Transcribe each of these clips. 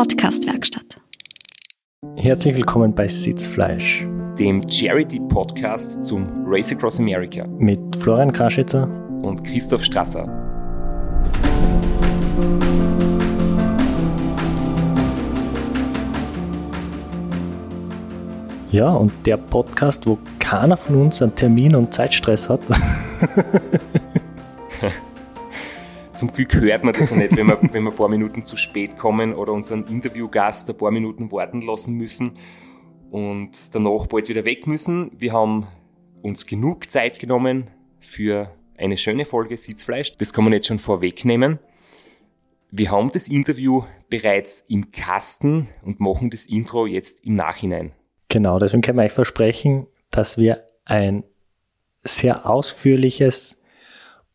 Podcast-Werkstatt. Herzlich willkommen bei Sitzfleisch, dem Charity-Podcast zum Race Across America mit Florian Kraschitzer und Christoph Strasser. Ja, und der Podcast, wo keiner von uns einen Termin und Zeitstress hat. Zum Glück hört man das ja nicht, wenn wir, wenn wir ein paar Minuten zu spät kommen oder unseren Interviewgast ein paar Minuten warten lassen müssen und danach bald wieder weg müssen. Wir haben uns genug Zeit genommen für eine schöne Folge Sitzfleisch. Das kann man jetzt schon vorwegnehmen. Wir haben das Interview bereits im Kasten und machen das Intro jetzt im Nachhinein. Genau, deswegen können wir euch versprechen, dass wir ein sehr ausführliches,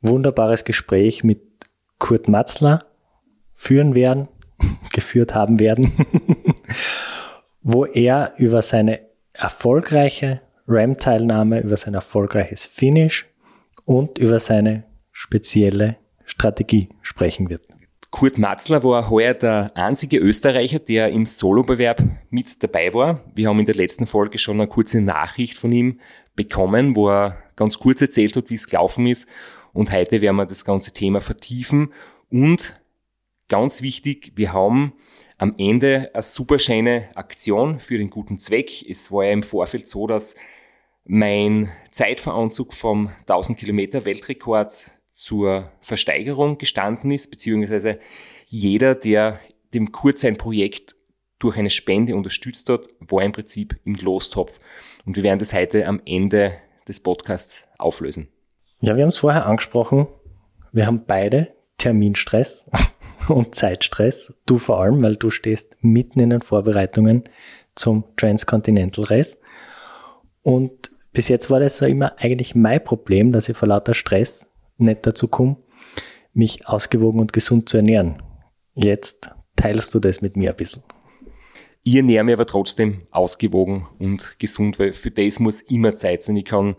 wunderbares Gespräch mit Kurt Matzler führen werden, geführt haben werden, wo er über seine erfolgreiche RAM-Teilnahme, über sein erfolgreiches Finish und über seine spezielle Strategie sprechen wird. Kurt Matzler war heuer der einzige Österreicher, der im Solobewerb mit dabei war. Wir haben in der letzten Folge schon eine kurze Nachricht von ihm bekommen, wo er ganz kurz erzählt hat, wie es gelaufen ist. Und heute werden wir das ganze Thema vertiefen. Und ganz wichtig, wir haben am Ende eine super schöne Aktion für den guten Zweck. Es war ja im Vorfeld so, dass mein Zeitveranzug vom 1000 Kilometer Weltrekord zur Versteigerung gestanden ist, beziehungsweise jeder, der dem Kurt sein Projekt durch eine Spende unterstützt hat, war im Prinzip im Lostopf. Und wir werden das heute am Ende des Podcasts auflösen. Ja, wir haben es vorher angesprochen. Wir haben beide Terminstress und Zeitstress. Du vor allem, weil du stehst mitten in den Vorbereitungen zum Transcontinental Race. Und bis jetzt war das ja immer eigentlich mein Problem, dass ich vor lauter Stress nicht dazu komme, mich ausgewogen und gesund zu ernähren. Jetzt teilst du das mit mir ein bisschen. Ich ernähre mich aber trotzdem ausgewogen und gesund, weil für das muss immer Zeit sein. Ich kann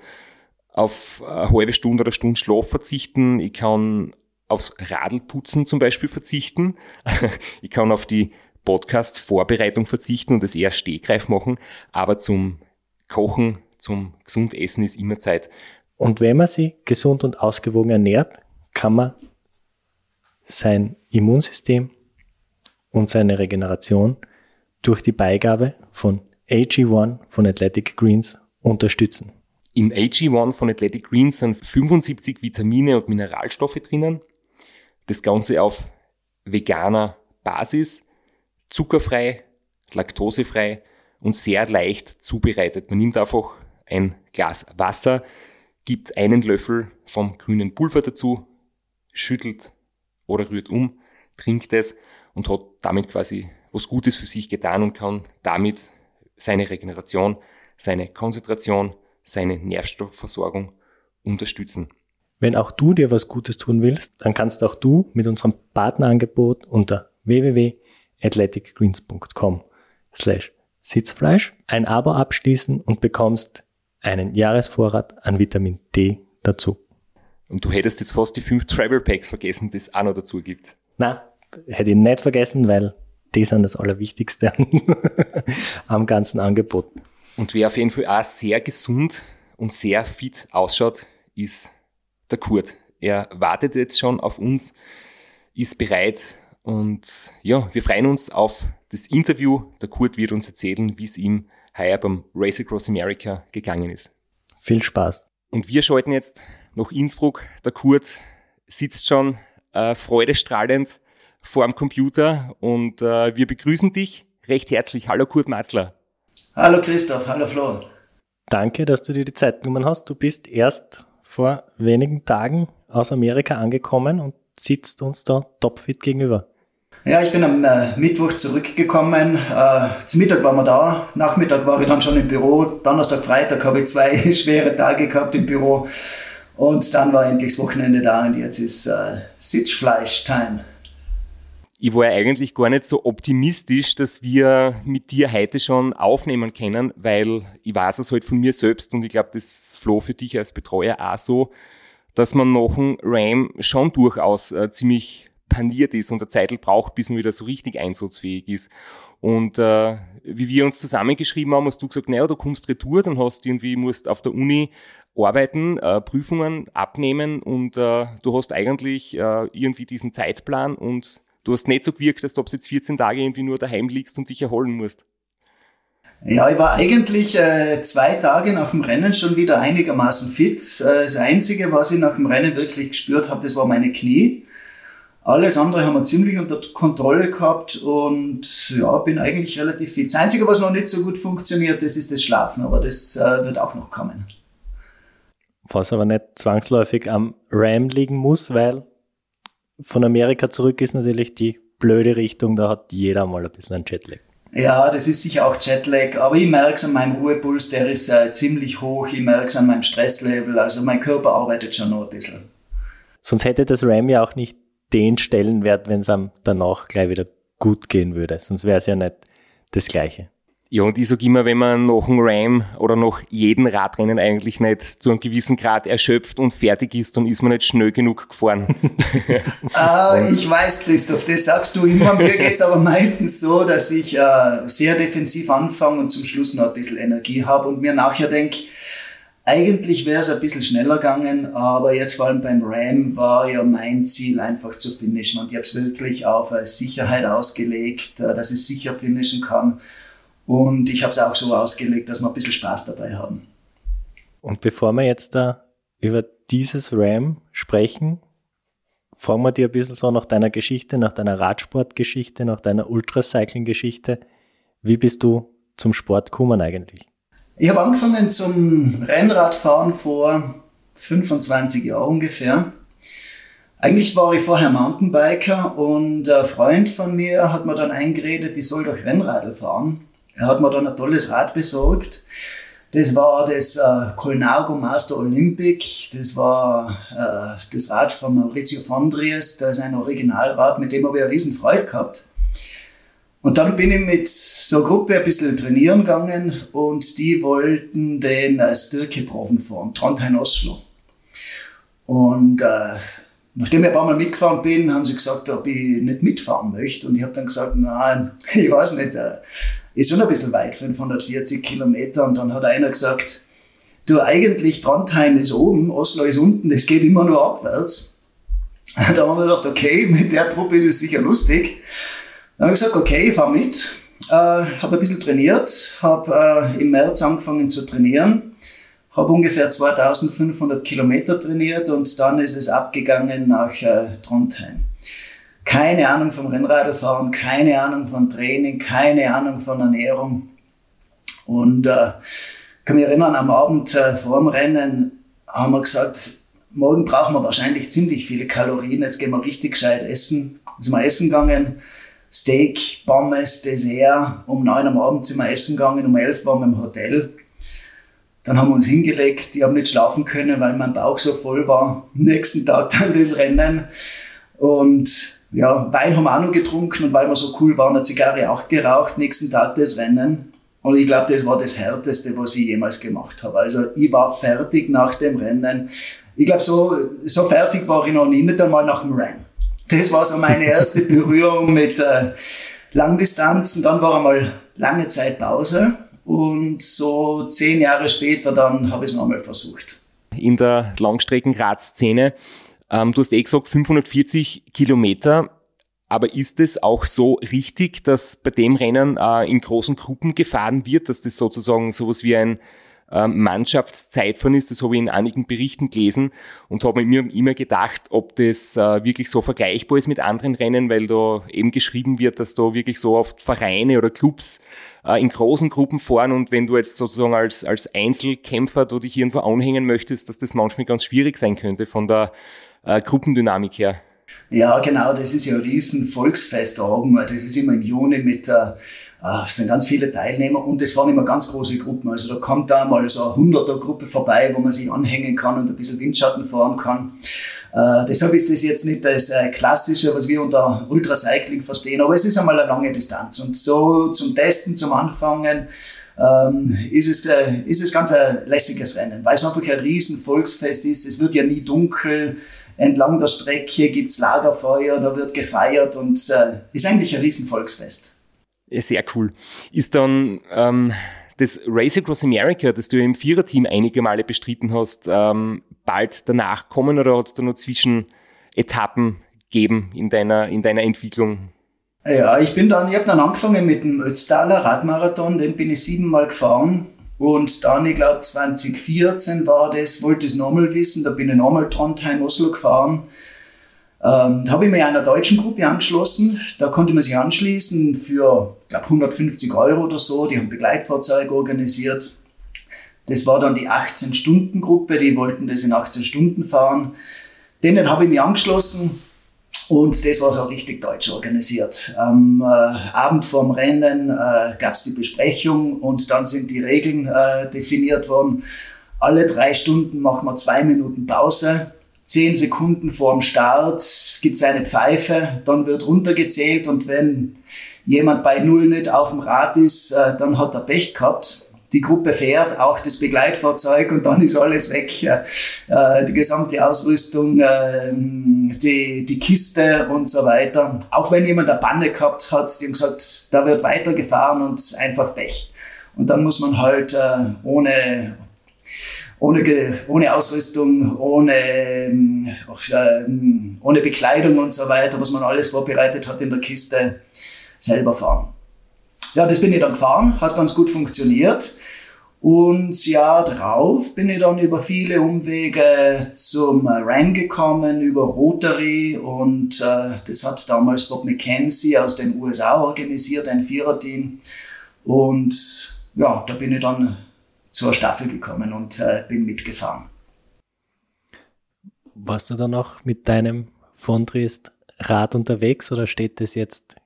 auf eine halbe Stunde oder Stunde Schlaf verzichten. Ich kann aufs Radlputzen zum Beispiel verzichten. ich kann auf die Podcast-Vorbereitung verzichten und das eher Stehgreif machen. Aber zum Kochen, zum gesund Essen ist immer Zeit. Und wenn man sich gesund und ausgewogen ernährt, kann man sein Immunsystem und seine Regeneration durch die Beigabe von AG1 von Athletic Greens unterstützen. In AG1 von Athletic Greens sind 75 Vitamine und Mineralstoffe drinnen. Das Ganze auf veganer Basis, zuckerfrei, laktosefrei und sehr leicht zubereitet. Man nimmt einfach ein Glas Wasser, gibt einen Löffel vom grünen Pulver dazu, schüttelt oder rührt um, trinkt es und hat damit quasi was Gutes für sich getan und kann damit seine Regeneration, seine Konzentration, seine Nährstoffversorgung unterstützen. Wenn auch du dir was Gutes tun willst, dann kannst auch du mit unserem Partnerangebot unter www.athleticgreens.com slash Sitzfleisch ein Abo abschließen und bekommst einen Jahresvorrat an Vitamin D dazu. Und du hättest jetzt fast die fünf Travel Packs vergessen, die es auch noch dazu gibt. Na, hätte ich nicht vergessen, weil die sind das Allerwichtigste am ganzen Angebot. Und wer auf jeden Fall auch sehr gesund und sehr fit ausschaut, ist der Kurt. Er wartet jetzt schon auf uns, ist bereit und ja, wir freuen uns auf das Interview. Der Kurt wird uns erzählen, wie es ihm heuer beim Race Across America gegangen ist. Viel Spaß. Und wir schalten jetzt nach Innsbruck. Der Kurt sitzt schon äh, freudestrahlend vor dem Computer und äh, wir begrüßen dich recht herzlich. Hallo Kurt Matzler. Hallo Christoph, hallo Flo. Danke, dass du dir die Zeit genommen hast. Du bist erst vor wenigen Tagen aus Amerika angekommen und sitzt uns da topfit gegenüber. Ja, ich bin am äh, Mittwoch zurückgekommen. Äh, zum Mittag waren wir da. Nachmittag war ich dann schon im Büro. Donnerstag, Freitag habe ich zwei schwere Tage gehabt im Büro. Und dann war endlich das Wochenende da und jetzt ist äh, Sitzfleisch-Time. Ich war eigentlich gar nicht so optimistisch, dass wir mit dir heute schon aufnehmen können, weil ich weiß es halt von mir selbst und ich glaube, das floh für dich als Betreuer auch so, dass man nach dem RAM schon durchaus äh, ziemlich paniert ist und der Zeitl braucht, bis man wieder so richtig einsatzfähig ist. Und äh, wie wir uns zusammengeschrieben haben, hast du gesagt, naja, du kommst retour, dann hast du irgendwie, musst auf der Uni arbeiten, äh, Prüfungen abnehmen und äh, du hast eigentlich äh, irgendwie diesen Zeitplan und du hast nicht so gewirkt, dass du ab jetzt 14 Tage irgendwie nur daheim liegst und dich erholen musst. Ja, ich war eigentlich äh, zwei Tage nach dem Rennen schon wieder einigermaßen fit. Äh, das Einzige, was ich nach dem Rennen wirklich gespürt habe, das war meine Knie. Alles andere haben wir ziemlich unter Kontrolle gehabt und ja, bin eigentlich relativ fit. Das Einzige, was noch nicht so gut funktioniert, das ist das Schlafen, aber das äh, wird auch noch kommen. Was aber nicht zwangsläufig am RAM liegen muss, weil von Amerika zurück ist natürlich die blöde Richtung, da hat jeder mal ein bisschen ein Jetlag. Ja, das ist sicher auch Jetlag, aber ich merke es an meinem Ruhepuls, der ist äh, ziemlich hoch, ich merke es an meinem Stresslevel, also mein Körper arbeitet schon noch ein bisschen. Sonst hätte das RAM ja auch nicht den Stellenwert, wenn es am danach gleich wieder gut gehen würde, sonst wäre es ja nicht das Gleiche. Ja, und ich sage immer, wenn man nach einem Ram oder nach jedem Radrennen eigentlich nicht zu einem gewissen Grad erschöpft und fertig ist, dann ist man nicht schnell genug gefahren. äh, ich weiß, Christoph, das sagst du immer. Mir geht es aber meistens so, dass ich äh, sehr defensiv anfange und zum Schluss noch ein bisschen Energie habe und mir nachher denke, eigentlich wäre es ein bisschen schneller gegangen, aber jetzt vor allem beim Ram war ja mein Ziel einfach zu finishen und ich habe es wirklich auf Sicherheit ausgelegt, äh, dass ich sicher finishen kann. Und ich habe es auch so ausgelegt, dass wir ein bisschen Spaß dabei haben. Und bevor wir jetzt da über dieses RAM sprechen, fragen wir dir ein bisschen so nach deiner Geschichte, nach deiner Radsportgeschichte, nach deiner Ultracycling-Geschichte. Wie bist du zum Sport gekommen eigentlich? Ich habe angefangen zum Rennradfahren vor 25 Jahren ungefähr. Eigentlich war ich vorher Mountainbiker und ein Freund von mir hat mir dann eingeredet, ich soll doch Rennradl fahren. Er hat mir dann ein tolles Rad besorgt. Das war das äh, Colnago Master Olympic. Das war äh, das Rad von Maurizio Fondries. Das ist ein Originalrad, mit dem habe ich eine riesen Freude gehabt. Und dann bin ich mit so einer Gruppe ein bisschen trainieren gegangen und die wollten den als Dirke-Proven fahren, Trondheim-Oslo. Und äh, nachdem ich ein paar Mal mitgefahren bin, haben sie gesagt, ob ich nicht mitfahren möchte. Und ich habe dann gesagt, nein, ich weiß nicht, äh, ist schon ein bisschen weit, 540 Kilometer. Und dann hat einer gesagt, du eigentlich Trondheim ist oben, Oslo ist unten, es geht immer nur abwärts. Da haben wir gedacht, okay, mit der Truppe ist es sicher lustig. Dann habe ich gesagt, okay, ich fahre mit. Äh, habe ein bisschen trainiert, habe äh, im März angefangen zu trainieren, habe ungefähr 2500 Kilometer trainiert und dann ist es abgegangen nach äh, Trondheim keine Ahnung vom Rennradfahren, keine Ahnung von Training, keine Ahnung von Ernährung. Und äh, kann mich erinnern, am Abend äh, vor dem Rennen haben wir gesagt, morgen brauchen wir wahrscheinlich ziemlich viele Kalorien, jetzt gehen wir richtig gescheit essen. Sind wir essen gegangen, Steak, Pommes, Dessert. Um neun am Abend sind wir essen gegangen, um elf waren wir im Hotel. Dann haben wir uns hingelegt, ich habe nicht schlafen können, weil mein Bauch so voll war. Nächsten Tag dann das Rennen. Und ja, Wein haben wir auch noch getrunken und weil wir so cool waren, eine Zigarre auch geraucht, nächsten Tag das Rennen. Und ich glaube, das war das Härteste, was ich jemals gemacht habe. Also ich war fertig nach dem Rennen. Ich glaube, so, so fertig war ich noch nie, nicht einmal nach dem Rennen. Das war so meine erste Berührung mit äh, Langdistanzen. Dann war einmal lange Zeit Pause und so zehn Jahre später dann habe ich es nochmal versucht. In der Langstreckenradszene ähm, du hast eh gesagt, 540 Kilometer. Aber ist es auch so richtig, dass bei dem Rennen äh, in großen Gruppen gefahren wird, dass das sozusagen sowas wie ein äh, Mannschaftszeitfahren ist? Das habe ich in einigen Berichten gelesen und habe mir immer gedacht, ob das äh, wirklich so vergleichbar ist mit anderen Rennen, weil da eben geschrieben wird, dass da wirklich so oft Vereine oder Clubs äh, in großen Gruppen fahren und wenn du jetzt sozusagen als, als Einzelkämpfer du dich irgendwo anhängen möchtest, dass das manchmal ganz schwierig sein könnte von der äh, Gruppendynamik her. Ja, genau, das ist ja ein riesen Volksfest da oben. Das ist immer im Juni mit, äh, äh, es sind ganz viele Teilnehmer und es waren immer ganz große Gruppen. Also da kommt da mal so eine hunderter Gruppe vorbei, wo man sich anhängen kann und ein bisschen Windschatten fahren kann. Äh, deshalb ist das jetzt nicht das äh, Klassische, was wir unter Ultracycling verstehen, aber es ist einmal eine lange Distanz. Und so zum Testen, zum Anfangen, ähm, ist, es, äh, ist es ganz ein lässiges Rennen, weil es einfach ein riesen Volksfest ist. Es wird ja nie dunkel entlang der Strecke gibt es Lagerfeuer, da wird gefeiert und äh, ist eigentlich ein Riesenvolksfest. Ja, sehr cool. Ist dann ähm, das Race Across America, das du im Viererteam einige Male bestritten hast, ähm, bald danach kommen oder hat es da noch Zwischenetappen gegeben in deiner, in deiner Entwicklung? Ja, ich bin dann, ich habe dann angefangen mit dem Ötztaler Radmarathon, den bin ich siebenmal gefahren. Und dann, ich glaube 2014 war das, wollte ich es nochmal wissen, da bin ich nochmal Trondheim, Oslo gefahren. Ähm, habe ich mich einer deutschen Gruppe angeschlossen. Da konnte man sich anschließen für, ich glaube 150 Euro oder so. Die haben Begleitfahrzeuge organisiert. Das war dann die 18-Stunden-Gruppe, die wollten das in 18 Stunden fahren. Denen habe ich mich angeschlossen und das war so richtig deutsch organisiert. Am äh, Abend vorm Rennen äh, gab es die Besprechung und dann sind die Regeln äh, definiert worden. Alle drei Stunden machen wir zwei Minuten Pause. Zehn Sekunden vorm Start gibt es eine Pfeife, dann wird runtergezählt und wenn jemand bei Null nicht auf dem Rad ist, äh, dann hat er Pech gehabt die Gruppe fährt, auch das Begleitfahrzeug und dann ist alles weg. Äh, die gesamte Ausrüstung, äh, die, die Kiste und so weiter. Auch wenn jemand eine Banne gehabt hat, die haben gesagt, da wird weitergefahren und einfach Pech. Und dann muss man halt äh, ohne, ohne, ohne Ausrüstung, ohne, ähm, ohne Bekleidung und so weiter, was man alles vorbereitet hat in der Kiste, selber fahren. Ja, das bin ich dann gefahren, hat ganz gut funktioniert. Und das Jahr drauf bin ich dann über viele Umwege zum RAM gekommen, über Rotary und äh, das hat damals Bob McKenzie aus den USA organisiert, ein Viererteam. Und ja, da bin ich dann zur Staffel gekommen und äh, bin mitgefahren. Warst du dann auch mit deinem von Triest Rad unterwegs oder steht das jetzt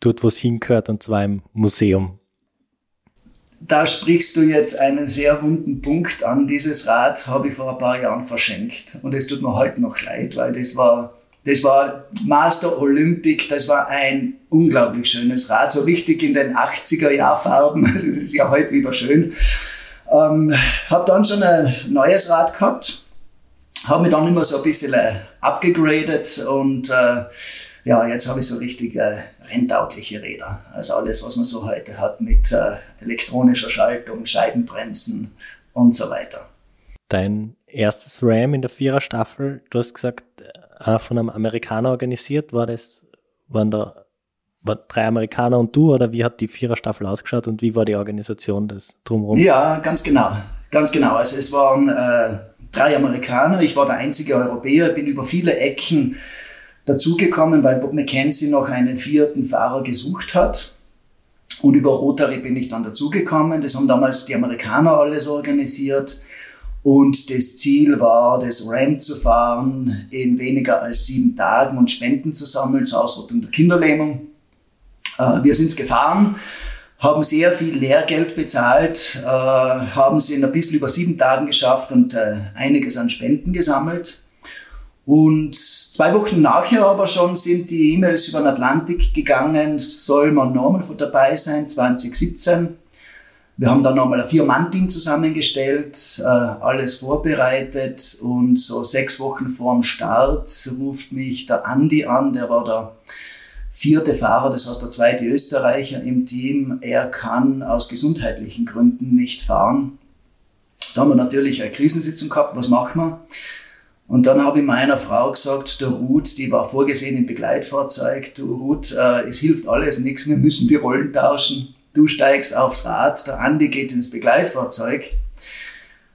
dort, wo es hingehört, und zwar im Museum. Da sprichst du jetzt einen sehr wunden Punkt an. Dieses Rad habe ich vor ein paar Jahren verschenkt. Und es tut mir heute noch leid, weil das war, das war Master Olympic. Das war ein unglaublich schönes Rad. So richtig in den 80er Jahr Farben. Also das ist ja heute wieder schön. Ähm, habe dann schon ein neues Rad gehabt. Habe mich dann immer so ein bisschen abgegradet und äh, ja, jetzt habe ich so richtig äh, renntaugliche Räder. Also alles, was man so heute hat mit äh, elektronischer Schaltung, Scheibenbremsen und so weiter. Dein erstes Ram in der Viererstaffel, du hast gesagt, äh, von einem Amerikaner organisiert, war das, waren da war drei Amerikaner und du oder wie hat die Viererstaffel ausgeschaut und wie war die Organisation des drumherum? Ja, ganz genau, ganz genau. Also es waren äh, drei Amerikaner, ich war der einzige Europäer, bin über viele Ecken dazugekommen, weil Bob McKenzie noch einen vierten Fahrer gesucht hat. Und über Rotary bin ich dann dazugekommen. Das haben damals die Amerikaner alles organisiert. Und das Ziel war, das Ram zu fahren in weniger als sieben Tagen und Spenden zu sammeln zur Ausrottung der Kinderlähmung. Äh, wir sind es gefahren, haben sehr viel Lehrgeld bezahlt, äh, haben es in ein bisschen über sieben Tagen geschafft und äh, einiges an Spenden gesammelt. Und zwei Wochen nachher aber schon sind die E-Mails über den Atlantik gegangen, soll man nochmal dabei sein, 2017. Wir haben dann nochmal ein Vier-Mann-Team zusammengestellt, äh, alles vorbereitet und so sechs Wochen vor dem Start ruft mich der Andi an, der war der vierte Fahrer, das heißt der zweite Österreicher im Team. Er kann aus gesundheitlichen Gründen nicht fahren. Da haben wir natürlich eine Krisensitzung gehabt, was machen wir? Und dann habe ich meiner Frau gesagt, der Ruth, die war vorgesehen im Begleitfahrzeug, du Ruth, äh, es hilft alles nichts, wir müssen die Rollen tauschen. Du steigst aufs Rad, der Andi geht ins Begleitfahrzeug.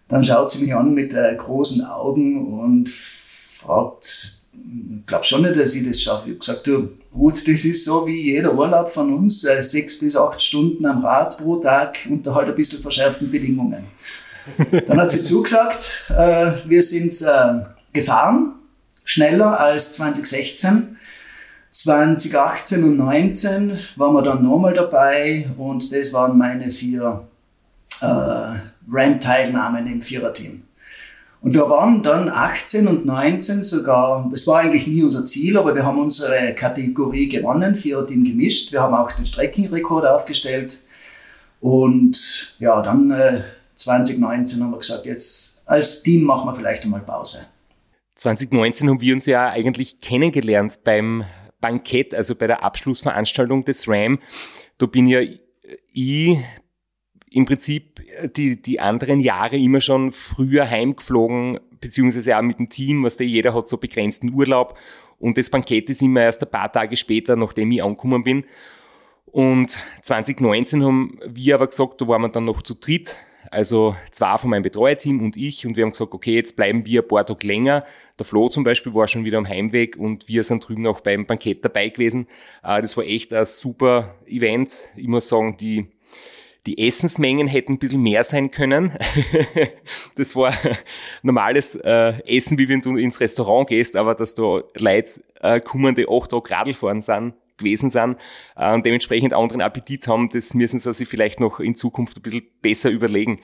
Dann schaut sie mich an mit äh, großen Augen und fragt, ich glaube schon nicht, dass ich das schaffe. Ich habe gesagt, du Ruth, das ist so wie jeder Urlaub von uns, äh, sechs bis acht Stunden am Rad pro Tag unter halt ein bisschen verschärften Bedingungen. Dann hat sie zugesagt, äh, wir sind äh, gefahren, schneller als 2016. 2018 und 2019 waren wir dann nochmal dabei und das waren meine vier äh, Ram-Teilnahmen im Viererteam. Und wir waren dann 18 und 19 sogar, es war eigentlich nie unser Ziel, aber wir haben unsere Kategorie gewonnen, Viererteam gemischt. Wir haben auch den Streckenrekord aufgestellt. Und ja, dann äh, 2019 haben wir gesagt, jetzt als Team machen wir vielleicht einmal Pause. 2019 haben wir uns ja eigentlich kennengelernt beim Bankett, also bei der Abschlussveranstaltung des RAM. Da bin ja ich im Prinzip die, die anderen Jahre immer schon früher heimgeflogen, beziehungsweise auch mit dem Team, was der jeder hat so begrenzten Urlaub. Und das Bankett ist immer erst ein paar Tage später, nachdem ich angekommen bin. Und 2019 haben wir aber gesagt, da waren wir dann noch zu dritt, also zwei von meinem Betreuerteam und ich, und wir haben gesagt, okay, jetzt bleiben wir ein paar Tage länger. Der Flo zum Beispiel war schon wieder am Heimweg und wir sind drüben auch beim Bankett dabei gewesen. Äh, das war echt ein super Event. Ich muss sagen, die die Essensmengen hätten ein bisschen mehr sein können. das war normales äh, Essen, wie wenn du ins Restaurant gehst, aber dass da Leute äh, kommende acht Tage Radl fahren sind, gewesen sind äh, und dementsprechend anderen Appetit haben, das müssen sie sich vielleicht noch in Zukunft ein bisschen besser überlegen.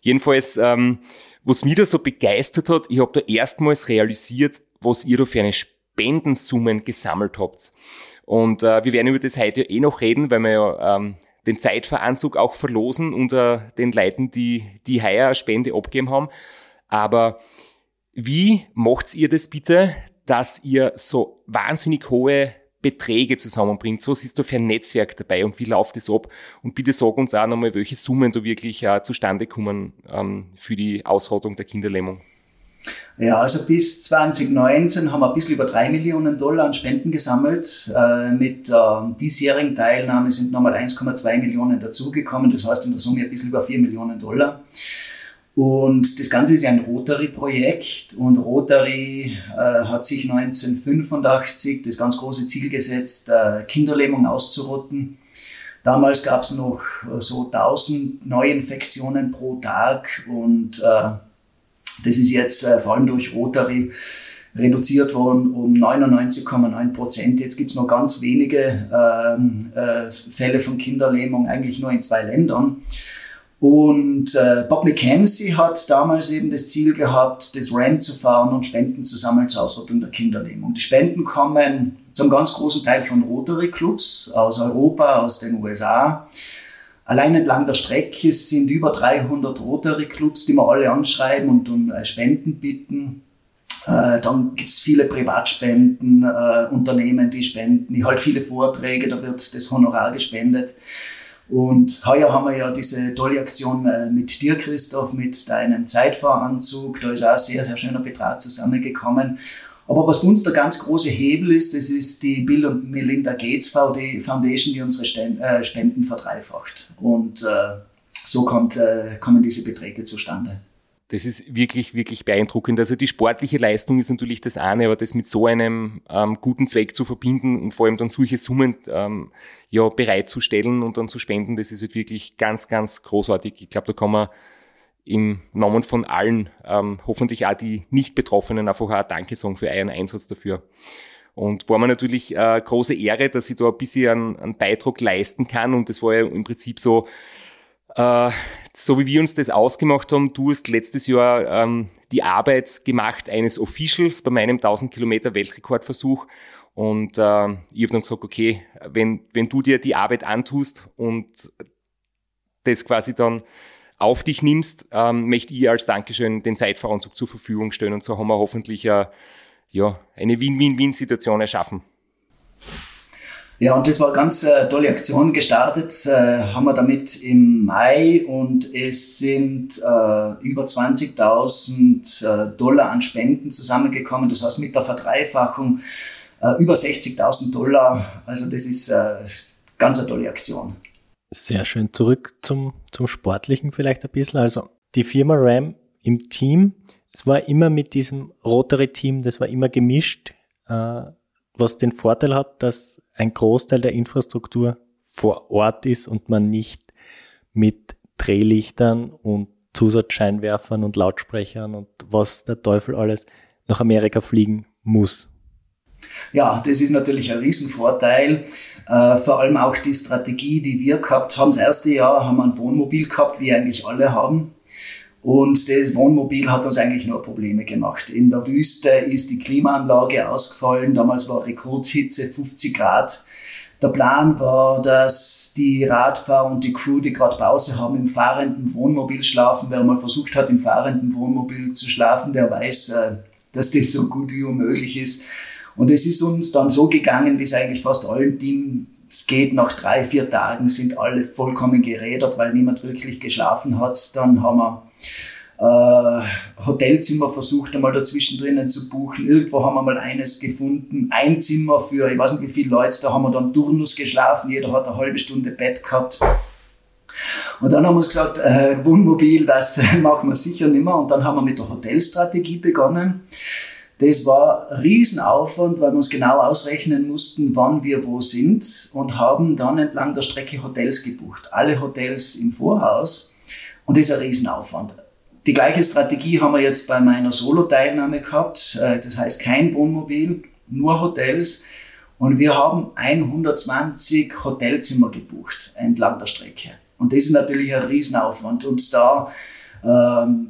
Jedenfalls, ähm, was mich da so begeistert hat, ich habe da erstmals realisiert, was ihr da für eine Spendensummen gesammelt habt. Und äh, wir werden über das heute ja eh noch reden, weil wir ja ähm, den Zeitveranzug auch verlosen unter den Leuten, die die heuer Spende abgeben haben. Aber wie macht ihr das bitte, dass ihr so wahnsinnig hohe Beträge zusammenbringt? Was ist da für ein Netzwerk dabei und wie läuft das ab? Und bitte sag uns auch nochmal, welche Summen da wirklich äh, zustande kommen ähm, für die Ausrottung der Kinderlähmung. Ja, also bis 2019 haben wir ein bisschen über drei Millionen Dollar an Spenden gesammelt. Äh, mit äh, diesjährigen Teilnahme sind nochmal 1,2 Millionen dazugekommen. Das heißt in der Summe ein bisschen über 4 Millionen Dollar. Und das Ganze ist ein Rotary-Projekt und Rotary äh, hat sich 1985 das ganz große Ziel gesetzt, äh, Kinderlähmung auszurotten. Damals gab es noch äh, so 1000 Neuinfektionen pro Tag und äh, das ist jetzt äh, vor allem durch Rotary reduziert worden um 99,9 Prozent. Jetzt gibt es noch ganz wenige ähm, äh, Fälle von Kinderlähmung, eigentlich nur in zwei Ländern. Und äh, Bob McKenzie hat damals eben das Ziel gehabt, das RAM zu fahren und Spenden zu sammeln zur Ausrottung der Kinderlähmung. Die Spenden kommen zum ganz großen Teil von Rotary Clubs aus Europa, aus den USA. Allein entlang der Strecke sind über 300 Rotary Clubs, die wir alle anschreiben und um äh, Spenden bitten. Äh, dann gibt es viele Privatspenden, äh, Unternehmen, die spenden. Ich halte viele Vorträge, da wird das Honorar gespendet. Und heuer haben wir ja diese tolle Aktion mit dir, Christoph, mit deinem Zeitfahranzug. Da ist auch ein sehr, sehr schöner Betrag zusammengekommen. Aber was uns der ganz große Hebel ist, das ist die Bill und Melinda Gates Foundation, die unsere äh, Spenden verdreifacht. Und äh, so kommt, äh, kommen diese Beträge zustande. Das ist wirklich, wirklich beeindruckend. Also die sportliche Leistung ist natürlich das eine, aber das mit so einem ähm, guten Zweck zu verbinden und vor allem dann solche Summen ähm, ja, bereitzustellen und dann zu spenden, das ist halt wirklich ganz, ganz großartig. Ich glaube, da kann man im Namen von allen, ähm, hoffentlich auch die Nicht-Betroffenen, einfach auch Danke sagen für euren Einsatz dafür. Und war mir natürlich äh, große Ehre, dass ich da ein bisschen einen, einen Beitrag leisten kann. Und das war ja im Prinzip so, äh, so wie wir uns das ausgemacht haben, du hast letztes Jahr ähm, die Arbeit gemacht eines Officials bei meinem 1000 Kilometer Weltrekordversuch. Und äh, ich habe dann gesagt, okay, wenn, wenn du dir die Arbeit antust und das quasi dann auf dich nimmst, ähm, möchte ich als Dankeschön den Zeitveranzug zur Verfügung stellen und so haben wir hoffentlich äh, ja, eine Win-Win-Win-Situation erschaffen. Ja, und das war eine ganz äh, tolle Aktion. Gestartet äh, haben wir damit im Mai und es sind äh, über 20.000 äh, Dollar an Spenden zusammengekommen. Das heißt, mit der Verdreifachung äh, über 60.000 Dollar. Also das ist äh, ganz eine tolle Aktion. Sehr schön. Zurück zum, zum Sportlichen vielleicht ein bisschen. Also die Firma RAM im Team, es war immer mit diesem Rotary-Team, das war immer gemischt, was den Vorteil hat, dass ein Großteil der Infrastruktur vor Ort ist und man nicht mit Drehlichtern und Zusatzscheinwerfern und Lautsprechern und was der Teufel alles nach Amerika fliegen muss. Ja, das ist natürlich ein Riesenvorteil. Äh, vor allem auch die Strategie, die wir gehabt haben. Das erste Jahr haben wir ein Wohnmobil gehabt, wie eigentlich alle haben. Und das Wohnmobil hat uns eigentlich nur Probleme gemacht. In der Wüste ist die Klimaanlage ausgefallen. Damals war Rekordhitze 50 Grad. Der Plan war, dass die Radfahrer und die Crew, die gerade Pause haben, im fahrenden Wohnmobil schlafen. Wer mal versucht hat, im fahrenden Wohnmobil zu schlafen, der weiß, äh, dass das so gut wie unmöglich ist. Und es ist uns dann so gegangen, wie es eigentlich fast allen Teams geht. Nach drei, vier Tagen sind alle vollkommen gerädert, weil niemand wirklich geschlafen hat. Dann haben wir äh, Hotelzimmer versucht einmal dazwischen drinnen zu buchen. Irgendwo haben wir mal eines gefunden, ein Zimmer für, ich weiß nicht wie viele Leute, da haben wir dann Turnus geschlafen, jeder hat eine halbe Stunde Bett gehabt. Und dann haben wir uns gesagt, äh, Wohnmobil, das machen wir sicher nicht mehr. Und dann haben wir mit der Hotelstrategie begonnen. Das war ein Riesenaufwand, weil wir uns genau ausrechnen mussten, wann wir wo sind und haben dann entlang der Strecke Hotels gebucht. Alle Hotels im Vorhaus. Und das ist ein Riesenaufwand. Die gleiche Strategie haben wir jetzt bei meiner Solo-Teilnahme gehabt. Äh, das heißt kein Wohnmobil, nur Hotels. Und wir haben 120 Hotelzimmer gebucht entlang der Strecke. Und das ist natürlich ein Riesenaufwand. Und da, ähm,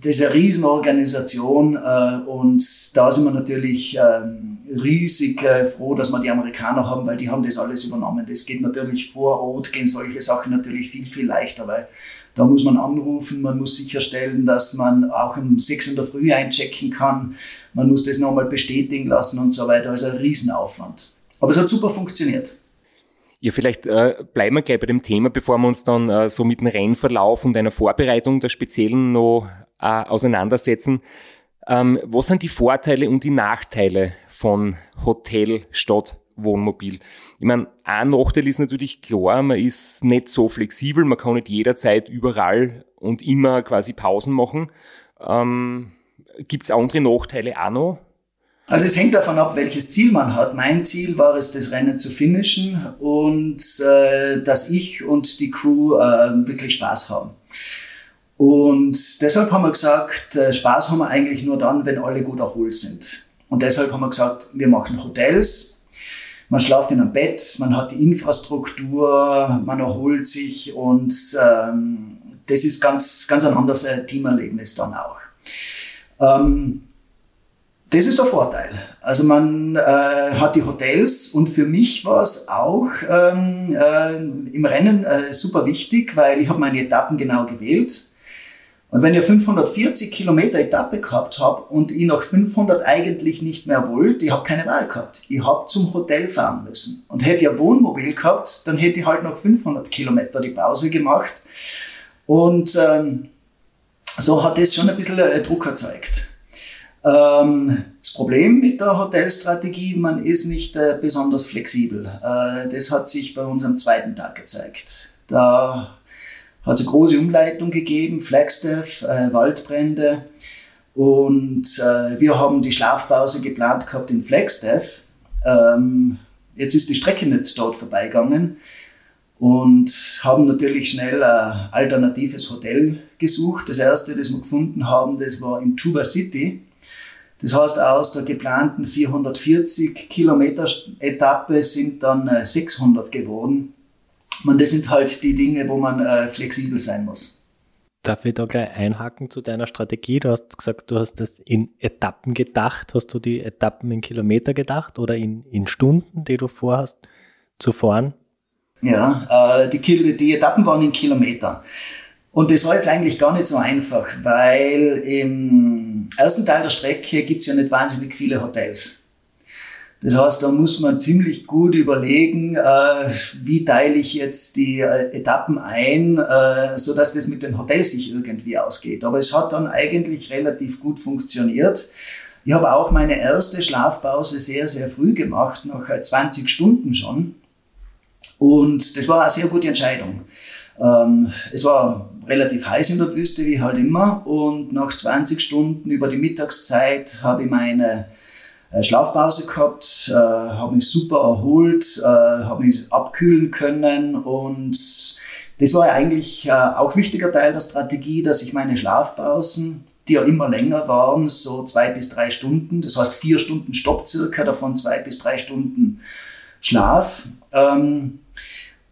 das ist eine Riesenorganisation äh, und da sind wir natürlich ähm, riesig äh, froh, dass wir die Amerikaner haben, weil die haben das alles übernommen. Das geht natürlich vor Ort, gehen solche Sachen natürlich viel, viel leichter, weil da muss man anrufen, man muss sicherstellen, dass man auch um sechs in der Früh einchecken kann. Man muss das nochmal bestätigen lassen und so weiter. Also ein Riesenaufwand. Aber es hat super funktioniert. Ja, vielleicht äh, bleiben wir gleich bei dem Thema, bevor wir uns dann äh, so mit dem Rennverlauf und einer Vorbereitung der Speziellen noch äh, auseinandersetzen. Ähm, was sind die Vorteile und die Nachteile von Hotel statt Wohnmobil. Ich meine, ein Nachteil ist natürlich klar, man ist nicht so flexibel, man kann nicht jederzeit überall und immer quasi Pausen machen. Ähm, Gibt es andere Nachteile auch noch? Also es hängt davon ab, welches Ziel man hat. Mein Ziel war es, das Rennen zu finishen und äh, dass ich und die Crew äh, wirklich Spaß haben. Und deshalb haben wir gesagt, äh, Spaß haben wir eigentlich nur dann, wenn alle gut erholt sind. Und deshalb haben wir gesagt, wir machen Hotels, man schlaft in einem Bett, man hat die Infrastruktur, man erholt sich und ähm, das ist ganz, ganz ein anderes äh, Teamerlebnis dann auch. Ähm, das ist der Vorteil. Also man äh, hat die Hotels und für mich war es auch ähm, äh, im Rennen äh, super wichtig, weil ich habe meine Etappen genau gewählt. Und wenn ihr 540 Kilometer Etappe gehabt habt und ich nach 500 eigentlich nicht mehr wollt, ich habe keine Wahl gehabt. Ich habe zum Hotel fahren müssen. Und hätte ein Wohnmobil gehabt, dann hätte ich halt nach 500 Kilometer die Pause gemacht. Und ähm, so hat das schon ein bisschen äh, Druck erzeugt. Ähm, das Problem mit der Hotelstrategie, man ist nicht äh, besonders flexibel. Äh, das hat sich bei uns am zweiten Tag gezeigt. Da hat es eine große Umleitung gegeben, Flagstaff, äh, Waldbrände. Und äh, wir haben die Schlafpause geplant gehabt in Flagstaff. Ähm, jetzt ist die Strecke nicht dort vorbeigegangen und haben natürlich schnell ein alternatives Hotel gesucht. Das erste, das wir gefunden haben, das war in Tuba City. Das heißt, aus der geplanten 440 Kilometer Etappe sind dann 600 äh, geworden. Man, das sind halt die Dinge, wo man äh, flexibel sein muss. Darf ich da gleich einhaken zu deiner Strategie? Du hast gesagt, du hast das in Etappen gedacht. Hast du die Etappen in Kilometer gedacht oder in, in Stunden, die du vorhast zu fahren? Ja, äh, die, die Etappen waren in Kilometer. Und das war jetzt eigentlich gar nicht so einfach, weil im ersten Teil der Strecke gibt es ja nicht wahnsinnig viele Hotels. Das heißt, da muss man ziemlich gut überlegen, äh, wie teile ich jetzt die äh, Etappen ein, äh, so dass das mit den Hotels sich irgendwie ausgeht. Aber es hat dann eigentlich relativ gut funktioniert. Ich habe auch meine erste Schlafpause sehr, sehr früh gemacht, nach 20 äh, Stunden schon. Und das war eine sehr gute Entscheidung. Ähm, es war relativ heiß in der Wüste, wie halt immer. Und nach 20 Stunden über die Mittagszeit habe ich meine Schlafpause gehabt, äh, habe mich super erholt, äh, habe mich abkühlen können und das war ja eigentlich äh, auch ein wichtiger Teil der Strategie, dass ich meine Schlafpausen, die ja immer länger waren, so zwei bis drei Stunden, das heißt vier Stunden Stopp circa, davon zwei bis drei Stunden Schlaf. Ähm,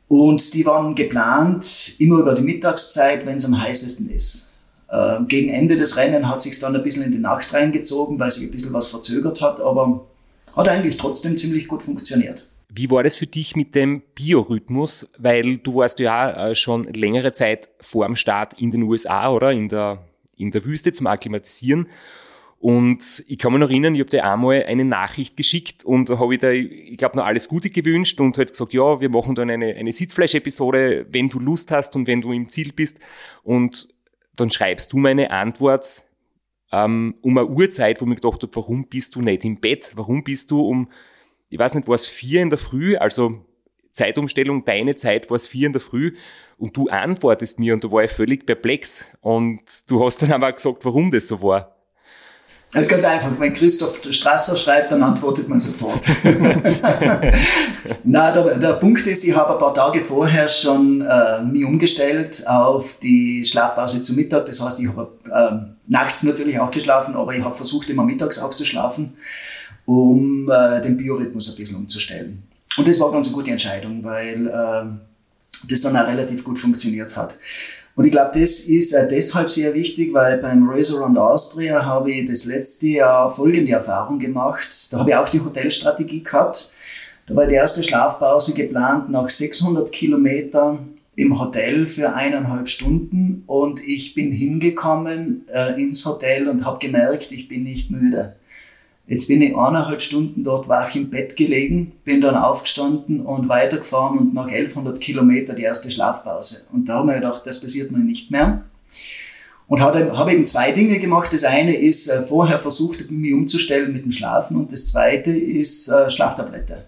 und die waren geplant immer über die Mittagszeit, wenn es am heißesten ist. Ähm, gegen Ende des Rennen hat sich dann ein bisschen in die Nacht reingezogen, weil sich ein bisschen was verzögert hat, aber hat eigentlich trotzdem ziemlich gut funktioniert. Wie war das für dich mit dem Biorhythmus? Weil du warst ja äh, schon längere Zeit vor dem Start in den USA oder in der, in der Wüste zum Akklimatisieren. Und ich kann mich noch erinnern, ich habe dir einmal eine Nachricht geschickt und habe ich dir, ich glaube, noch alles Gute gewünscht und halt gesagt, ja, wir machen dann eine, eine Sitzfleisch-Episode, wenn du Lust hast und wenn du im Ziel bist. Und dann schreibst du meine Antwort ähm, um eine Uhrzeit, wo ich gedacht habe, warum bist du nicht im Bett? Warum bist du um, ich weiß nicht, war es vier in der Früh, also Zeitumstellung, deine Zeit war es vier in der Früh und du antwortest mir und da war ich völlig perplex und du hast dann aber gesagt, warum das so war. Das ist ganz einfach. Wenn Christoph Strasser schreibt, dann antwortet man sofort. Na, der, der, Punkt ist, ich habe ein paar Tage vorher schon äh, mich umgestellt auf die Schlafpause zu Mittag. Das heißt, ich habe äh, nachts natürlich auch geschlafen, aber ich habe versucht, immer mittags auch zu schlafen, um äh, den Biorhythmus ein bisschen umzustellen. Und das war ganz eine gute Entscheidung, weil äh, das dann auch relativ gut funktioniert hat. Und ich glaube, das ist äh, deshalb sehr wichtig, weil beim Race Around Austria habe ich das letzte Jahr folgende Erfahrung gemacht. Da habe ich auch die Hotelstrategie gehabt. Da war die erste Schlafpause geplant nach 600 Kilometern im Hotel für eineinhalb Stunden und ich bin hingekommen äh, ins Hotel und habe gemerkt, ich bin nicht müde. Jetzt bin ich eineinhalb Stunden dort wach im Bett gelegen, bin dann aufgestanden und weitergefahren und nach 1100 Kilometer die erste Schlafpause. Und da habe ich gedacht, das passiert mir nicht mehr. Und habe eben zwei Dinge gemacht. Das eine ist äh, vorher versucht, mich umzustellen mit dem Schlafen und das zweite ist äh, Schlaftablette.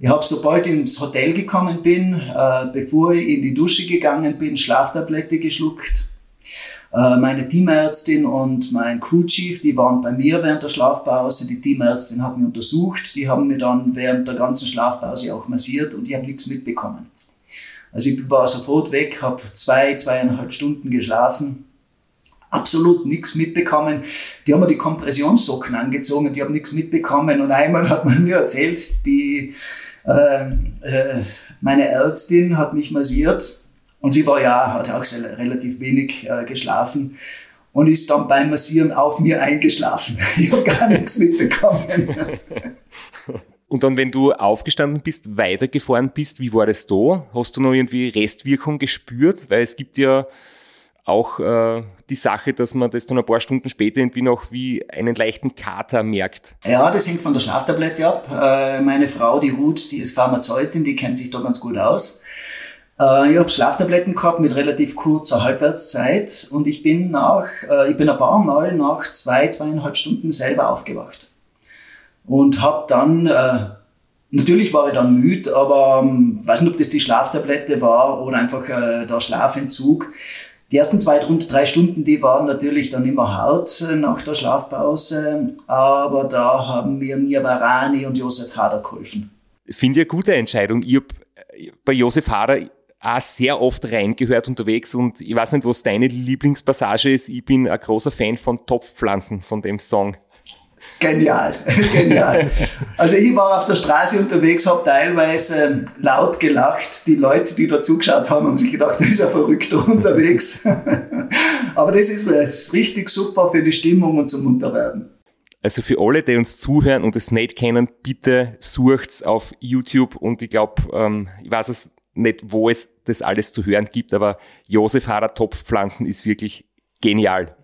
Ich habe, sobald ich ins Hotel gekommen bin, äh, bevor ich in die Dusche gegangen bin, Schlaftablette geschluckt meine Teamärztin und mein Crew Chief, die waren bei mir während der Schlafpause. Die Teamärztin hat mich untersucht. Die haben mir dann während der ganzen Schlafpause auch massiert und ich habe nichts mitbekommen. Also ich war sofort weg, habe zwei, zweieinhalb Stunden geschlafen, absolut nichts mitbekommen. Die haben mir die Kompressionssocken angezogen, die haben nichts mitbekommen. Und einmal hat man mir erzählt, die, äh, äh, meine Ärztin hat mich massiert und sie war ja, hat auch sehr, relativ wenig äh, geschlafen und ist dann beim Massieren auf mir eingeschlafen. Ich habe gar nichts mitbekommen. Und dann, wenn du aufgestanden bist, weitergefahren bist, wie war das da? Hast du noch irgendwie Restwirkung gespürt? Weil es gibt ja auch äh, die Sache, dass man das dann ein paar Stunden später irgendwie noch wie einen leichten Kater merkt. Ja, das hängt von der Schlaftablette ab. Äh, meine Frau, die Ruth, die ist Pharmazeutin, die kennt sich da ganz gut aus. Äh, ich habe Schlaftabletten gehabt mit relativ kurzer Halbwertszeit und ich bin nach, äh, ich bin ein paar Mal nach zwei, zweieinhalb Stunden selber aufgewacht. Und habe dann, äh, natürlich war ich dann müde, aber ähm, weiß nicht, ob das die Schlaftablette war oder einfach äh, der Schlafentzug. Die ersten zwei, drei Stunden, die waren natürlich dann immer hart äh, nach der Schlafpause, aber da haben mir Nirvarani und Josef Hader geholfen. Finde ich eine gute Entscheidung. Ich habe äh, bei Josef Hader auch sehr oft reingehört unterwegs und ich weiß nicht, was deine Lieblingspassage ist. Ich bin ein großer Fan von Topfpflanzen, von dem Song. Genial, genial. Also ich war auf der Straße unterwegs, habe teilweise laut gelacht. Die Leute, die da zugeschaut haben, haben sich gedacht, das ist ein Verrückter unterwegs. Aber das ist, das ist richtig super für die Stimmung und zum Unterwerden. Also für alle, die uns zuhören und es nicht kennen, bitte sucht's auf YouTube und ich glaube, ähm, ich weiß es nicht, wo es das alles zu hören gibt, aber Josef Hader Topfpflanzen ist wirklich genial.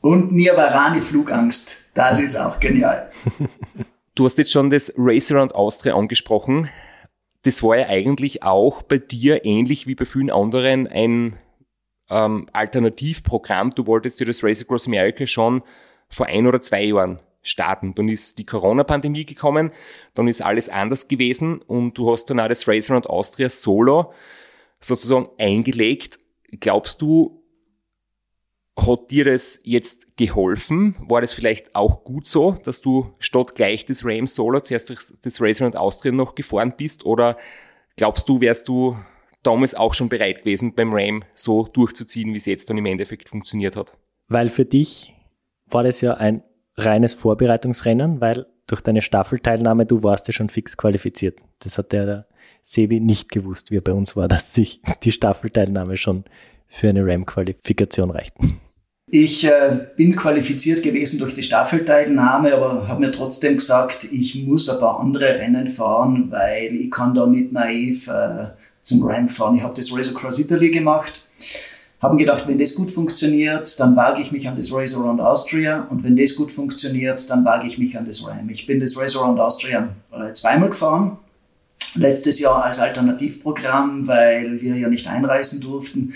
Und Nirvarani Flugangst, das ist auch genial. Du hast jetzt schon das Race Around Austria angesprochen. Das war ja eigentlich auch bei dir ähnlich wie bei vielen anderen ein ähm, Alternativprogramm. Du wolltest dir das Race Across America schon vor ein oder zwei Jahren starten. Dann ist die Corona-Pandemie gekommen, dann ist alles anders gewesen und du hast dann auch das Race Around Austria Solo sozusagen eingelegt. Glaubst du, hat dir das jetzt geholfen? War das vielleicht auch gut so, dass du statt gleich das Ram Solo zuerst das Race Around Austria noch gefahren bist? Oder glaubst du, wärst du damals auch schon bereit gewesen, beim Ram so durchzuziehen, wie es jetzt dann im Endeffekt funktioniert hat? Weil für dich war das ja ein reines Vorbereitungsrennen, weil durch deine Staffelteilnahme, du warst ja schon fix qualifiziert. Das hat der, Sebi nicht gewusst, wie er bei uns war, dass sich die Staffelteilnahme schon für eine RAM-Qualifikation reicht. Ich äh, bin qualifiziert gewesen durch die Staffelteilnahme, aber habe mir trotzdem gesagt, ich muss ein paar andere Rennen fahren, weil ich kann da nicht naiv äh, zum Ram fahren. Ich habe das Race Across Italy gemacht Haben gedacht, wenn das gut funktioniert, dann wage ich mich an das Race Around Austria und wenn das gut funktioniert, dann wage ich mich an das Ram. Ich bin das Race Around Austria äh, zweimal gefahren. Letztes Jahr als Alternativprogramm, weil wir ja nicht einreisen durften.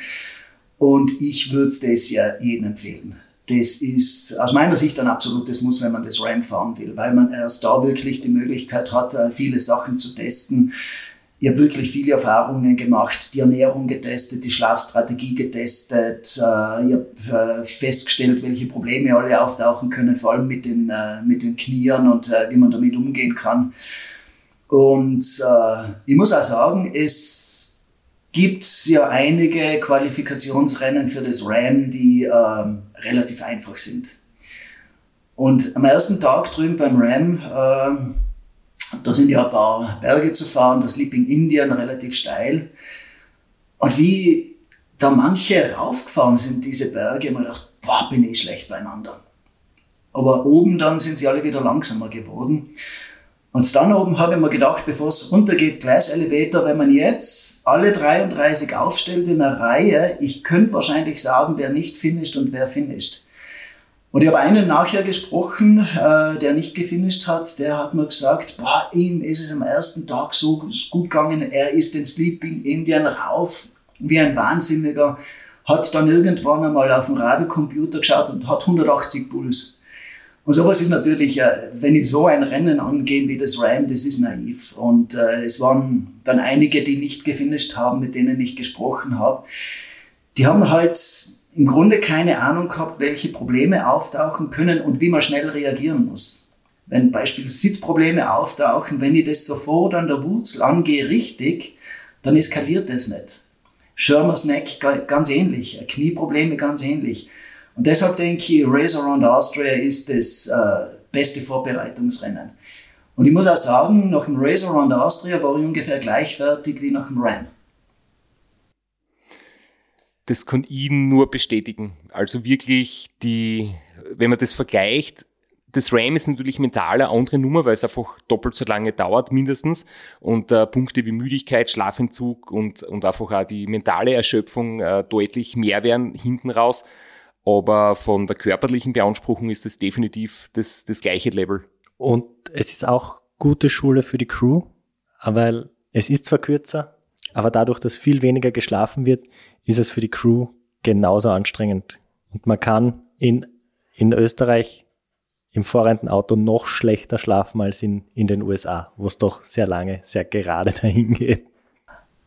Und ich würde das ja jedem empfehlen. Das ist aus meiner Sicht ein absolutes Muss, wenn man das Ram fahren will, weil man erst da wirklich die Möglichkeit hat, äh, viele Sachen zu testen ich habe wirklich viele Erfahrungen gemacht, die Ernährung getestet, die Schlafstrategie getestet. Äh, ich habe äh, festgestellt, welche Probleme alle auftauchen können, vor allem mit den, äh, mit den Knieren und wie man damit umgehen kann. Und ich muss auch sagen, es gibt ja einige Qualifikationsrennen für das RAM, die ähm, relativ einfach sind. Und am ersten Tag drüben beim RAM da sind ja ein paar Berge zu fahren, das Sleeping Indian relativ steil. Und wie da manche raufgefahren sind, diese Berge, mir gedacht, boah, bin ich schlecht beieinander. Aber oben dann sind sie alle wieder langsamer geworden. Und dann oben habe ich mir gedacht, bevor es runtergeht, Gleiselevator, wenn man jetzt alle 33 aufstellt in einer Reihe, ich könnte wahrscheinlich sagen, wer nicht finisht und wer finisht. Und ich habe einen nachher gesprochen, äh, der nicht gefinisht hat, der hat mir gesagt, boah, ihm ist es am ersten Tag so gut gegangen, er ist den Sleeping Indian rauf wie ein Wahnsinniger, hat dann irgendwann einmal auf dem Radiocomputer geschaut und hat 180 Puls. Und sowas ist natürlich, äh, wenn ich so ein Rennen angehe wie das Ram, das ist naiv. Und äh, es waren dann einige, die nicht gefinisht haben, mit denen ich gesprochen habe. Die haben halt im Grunde keine Ahnung gehabt, welche Probleme auftauchen können und wie man schnell reagieren muss. Wenn beispielsweise Sitzprobleme auftauchen, wenn ich das sofort an der Wurzel angehe, richtig, dann eskaliert das nicht. Schirmer's Neck ganz ähnlich, Knieprobleme ganz ähnlich. Und deshalb denke ich, Race Around Austria ist das äh, beste Vorbereitungsrennen. Und ich muss auch sagen, nach dem Race Around Austria war ich ungefähr gleichwertig wie nach dem Ram das kann ich nur bestätigen. Also wirklich die, wenn man das vergleicht, das RAM ist natürlich mental eine andere Nummer, weil es einfach doppelt so lange dauert, mindestens. Und äh, Punkte wie Müdigkeit, Schlafentzug und, und einfach auch die mentale Erschöpfung äh, deutlich mehr werden hinten raus. Aber von der körperlichen Beanspruchung ist das definitiv das, das gleiche Level. Und es ist auch gute Schule für die Crew, weil es ist zwar kürzer, aber dadurch, dass viel weniger geschlafen wird, ist es für die Crew genauso anstrengend. Und man kann in, in Österreich im Vorrentenauto noch schlechter schlafen als in, in den USA, wo es doch sehr lange, sehr gerade dahin geht.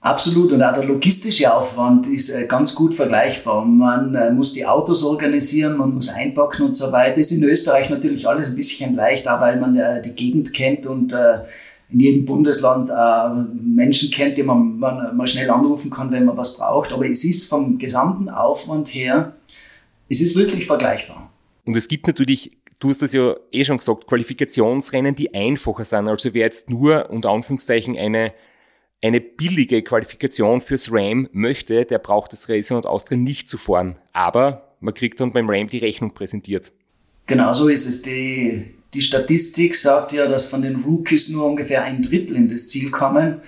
Absolut. Und auch der logistische Aufwand ist äh, ganz gut vergleichbar. Man äh, muss die Autos organisieren, man muss einpacken und so weiter. Ist in Österreich natürlich alles ein bisschen leichter, weil man äh, die Gegend kennt und in jedem Bundesland äh, Menschen kennt, die man, man mal schnell anrufen kann, wenn man was braucht. Aber es ist vom gesamten Aufwand her, es ist wirklich vergleichbar. Und es gibt natürlich, du hast das ja eh schon gesagt, Qualifikationsrennen, die einfacher sind. Also wer jetzt nur unter Anführungszeichen eine eine billige Qualifikation fürs RAM möchte, der braucht das Racing und Austria nicht zu fahren. Aber man kriegt dann beim RAM die Rechnung präsentiert. Genau so ist es. Die, die Statistik sagt ja, dass von den Rookies nur ungefähr ein Drittel in das Ziel kommen.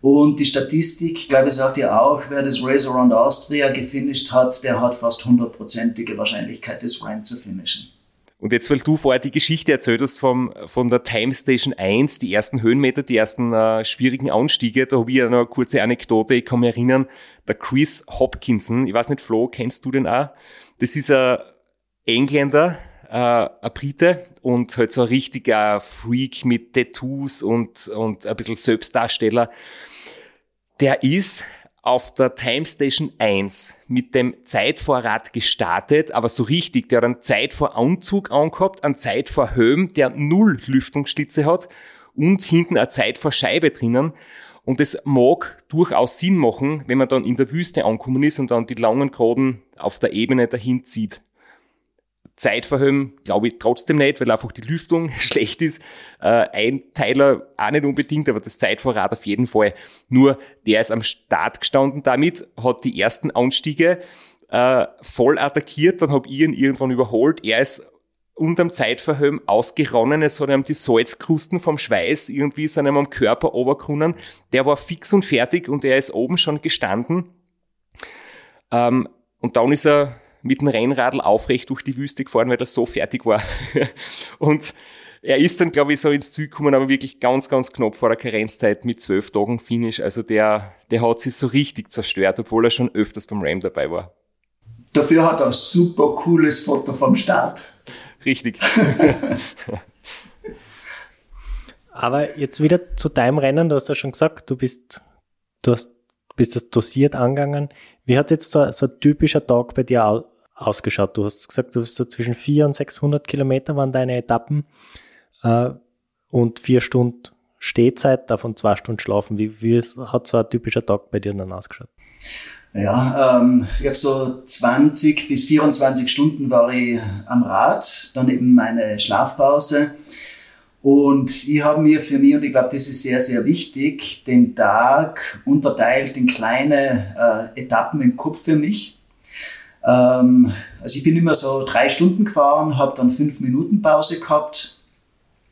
Und die Statistik, glaube ich, sagt ja auch, wer das Race Around Austria gefinisht hat, der hat fast hundertprozentige Wahrscheinlichkeit, das Run zu finishen. Und jetzt, weil du vorher die Geschichte erzählt hast vom, von der Time Station 1, die ersten Höhenmeter, die ersten äh, schwierigen Anstiege, da habe ich ja noch eine kurze Anekdote. Ich kann mich erinnern, der Chris Hopkinson, ich weiß nicht, Flo, kennst du den auch? Das ist ein Engländer, äh, ein Brite und halt so ein richtiger Freak mit Tattoos und, und ein bisschen Selbstdarsteller. Der ist auf der Time Station 1 mit dem Zeitvorrat gestartet, aber so richtig, der hat einen Zeitvoranzug angehabt, einen Zeitvorhelm, der null Lüftungsstütze hat und hinten eine Zeitvorscheibe drinnen. Und das mag durchaus Sinn machen, wenn man dann in der Wüste angekommen ist und dann die langen Graden auf der Ebene dahin zieht. Zeitverhöhen glaube ich trotzdem nicht, weil einfach die Lüftung schlecht ist. Äh, ein Teiler auch nicht unbedingt, aber das Zeitvorrat auf jeden Fall. Nur der ist am Start gestanden damit, hat die ersten Anstiege äh, voll attackiert, dann habe ich ihn irgendwann überholt. Er ist unterm Zeitverhöhen ausgeronnen, es hat ihm die Salzkrusten vom Schweiß irgendwie seinem am Körper oberkrunnen. Der war fix und fertig und er ist oben schon gestanden. Ähm, Und dann ist er mit dem Rennradl aufrecht durch die Wüste gefahren, weil er so fertig war. und er ist dann, glaube ich, so ins Ziel gekommen, aber wirklich ganz, ganz knapp vor der Karenzzeit mit zwölf Tagen Finish. Also der, der hat sich so richtig zerstört, obwohl er schon öfters beim Ram dabei war. Dafür hat er ein super cooles Foto vom Start. Richtig. aber jetzt wieder zu deinem Rennen, du hast ja schon gesagt, du bist, du hast, bist das dosiert angegangen. Wie hat jetzt so, so ein typischer Tag bei dir ausgeschaut? Du hast gesagt, du bist so zwischen 400 und 600 Kilometer waren deine Etappen äh, und vier Stunden Stehzeit, davon zwei Stunden schlafen. Wie, wie hat so ein typischer Tag bei dir dann ausgeschaut? Ja, ähm, ich habe so 20 bis 24 Stunden war ich am Rad, dann eben meine Schlafpause. Und ich habe mir für mich, und ich glaube, das ist sehr, sehr wichtig, den Tag unterteilt in kleine äh, Etappen im Kopf für mich. Ähm, also ich bin immer so drei Stunden gefahren, habe dann fünf Minuten Pause gehabt,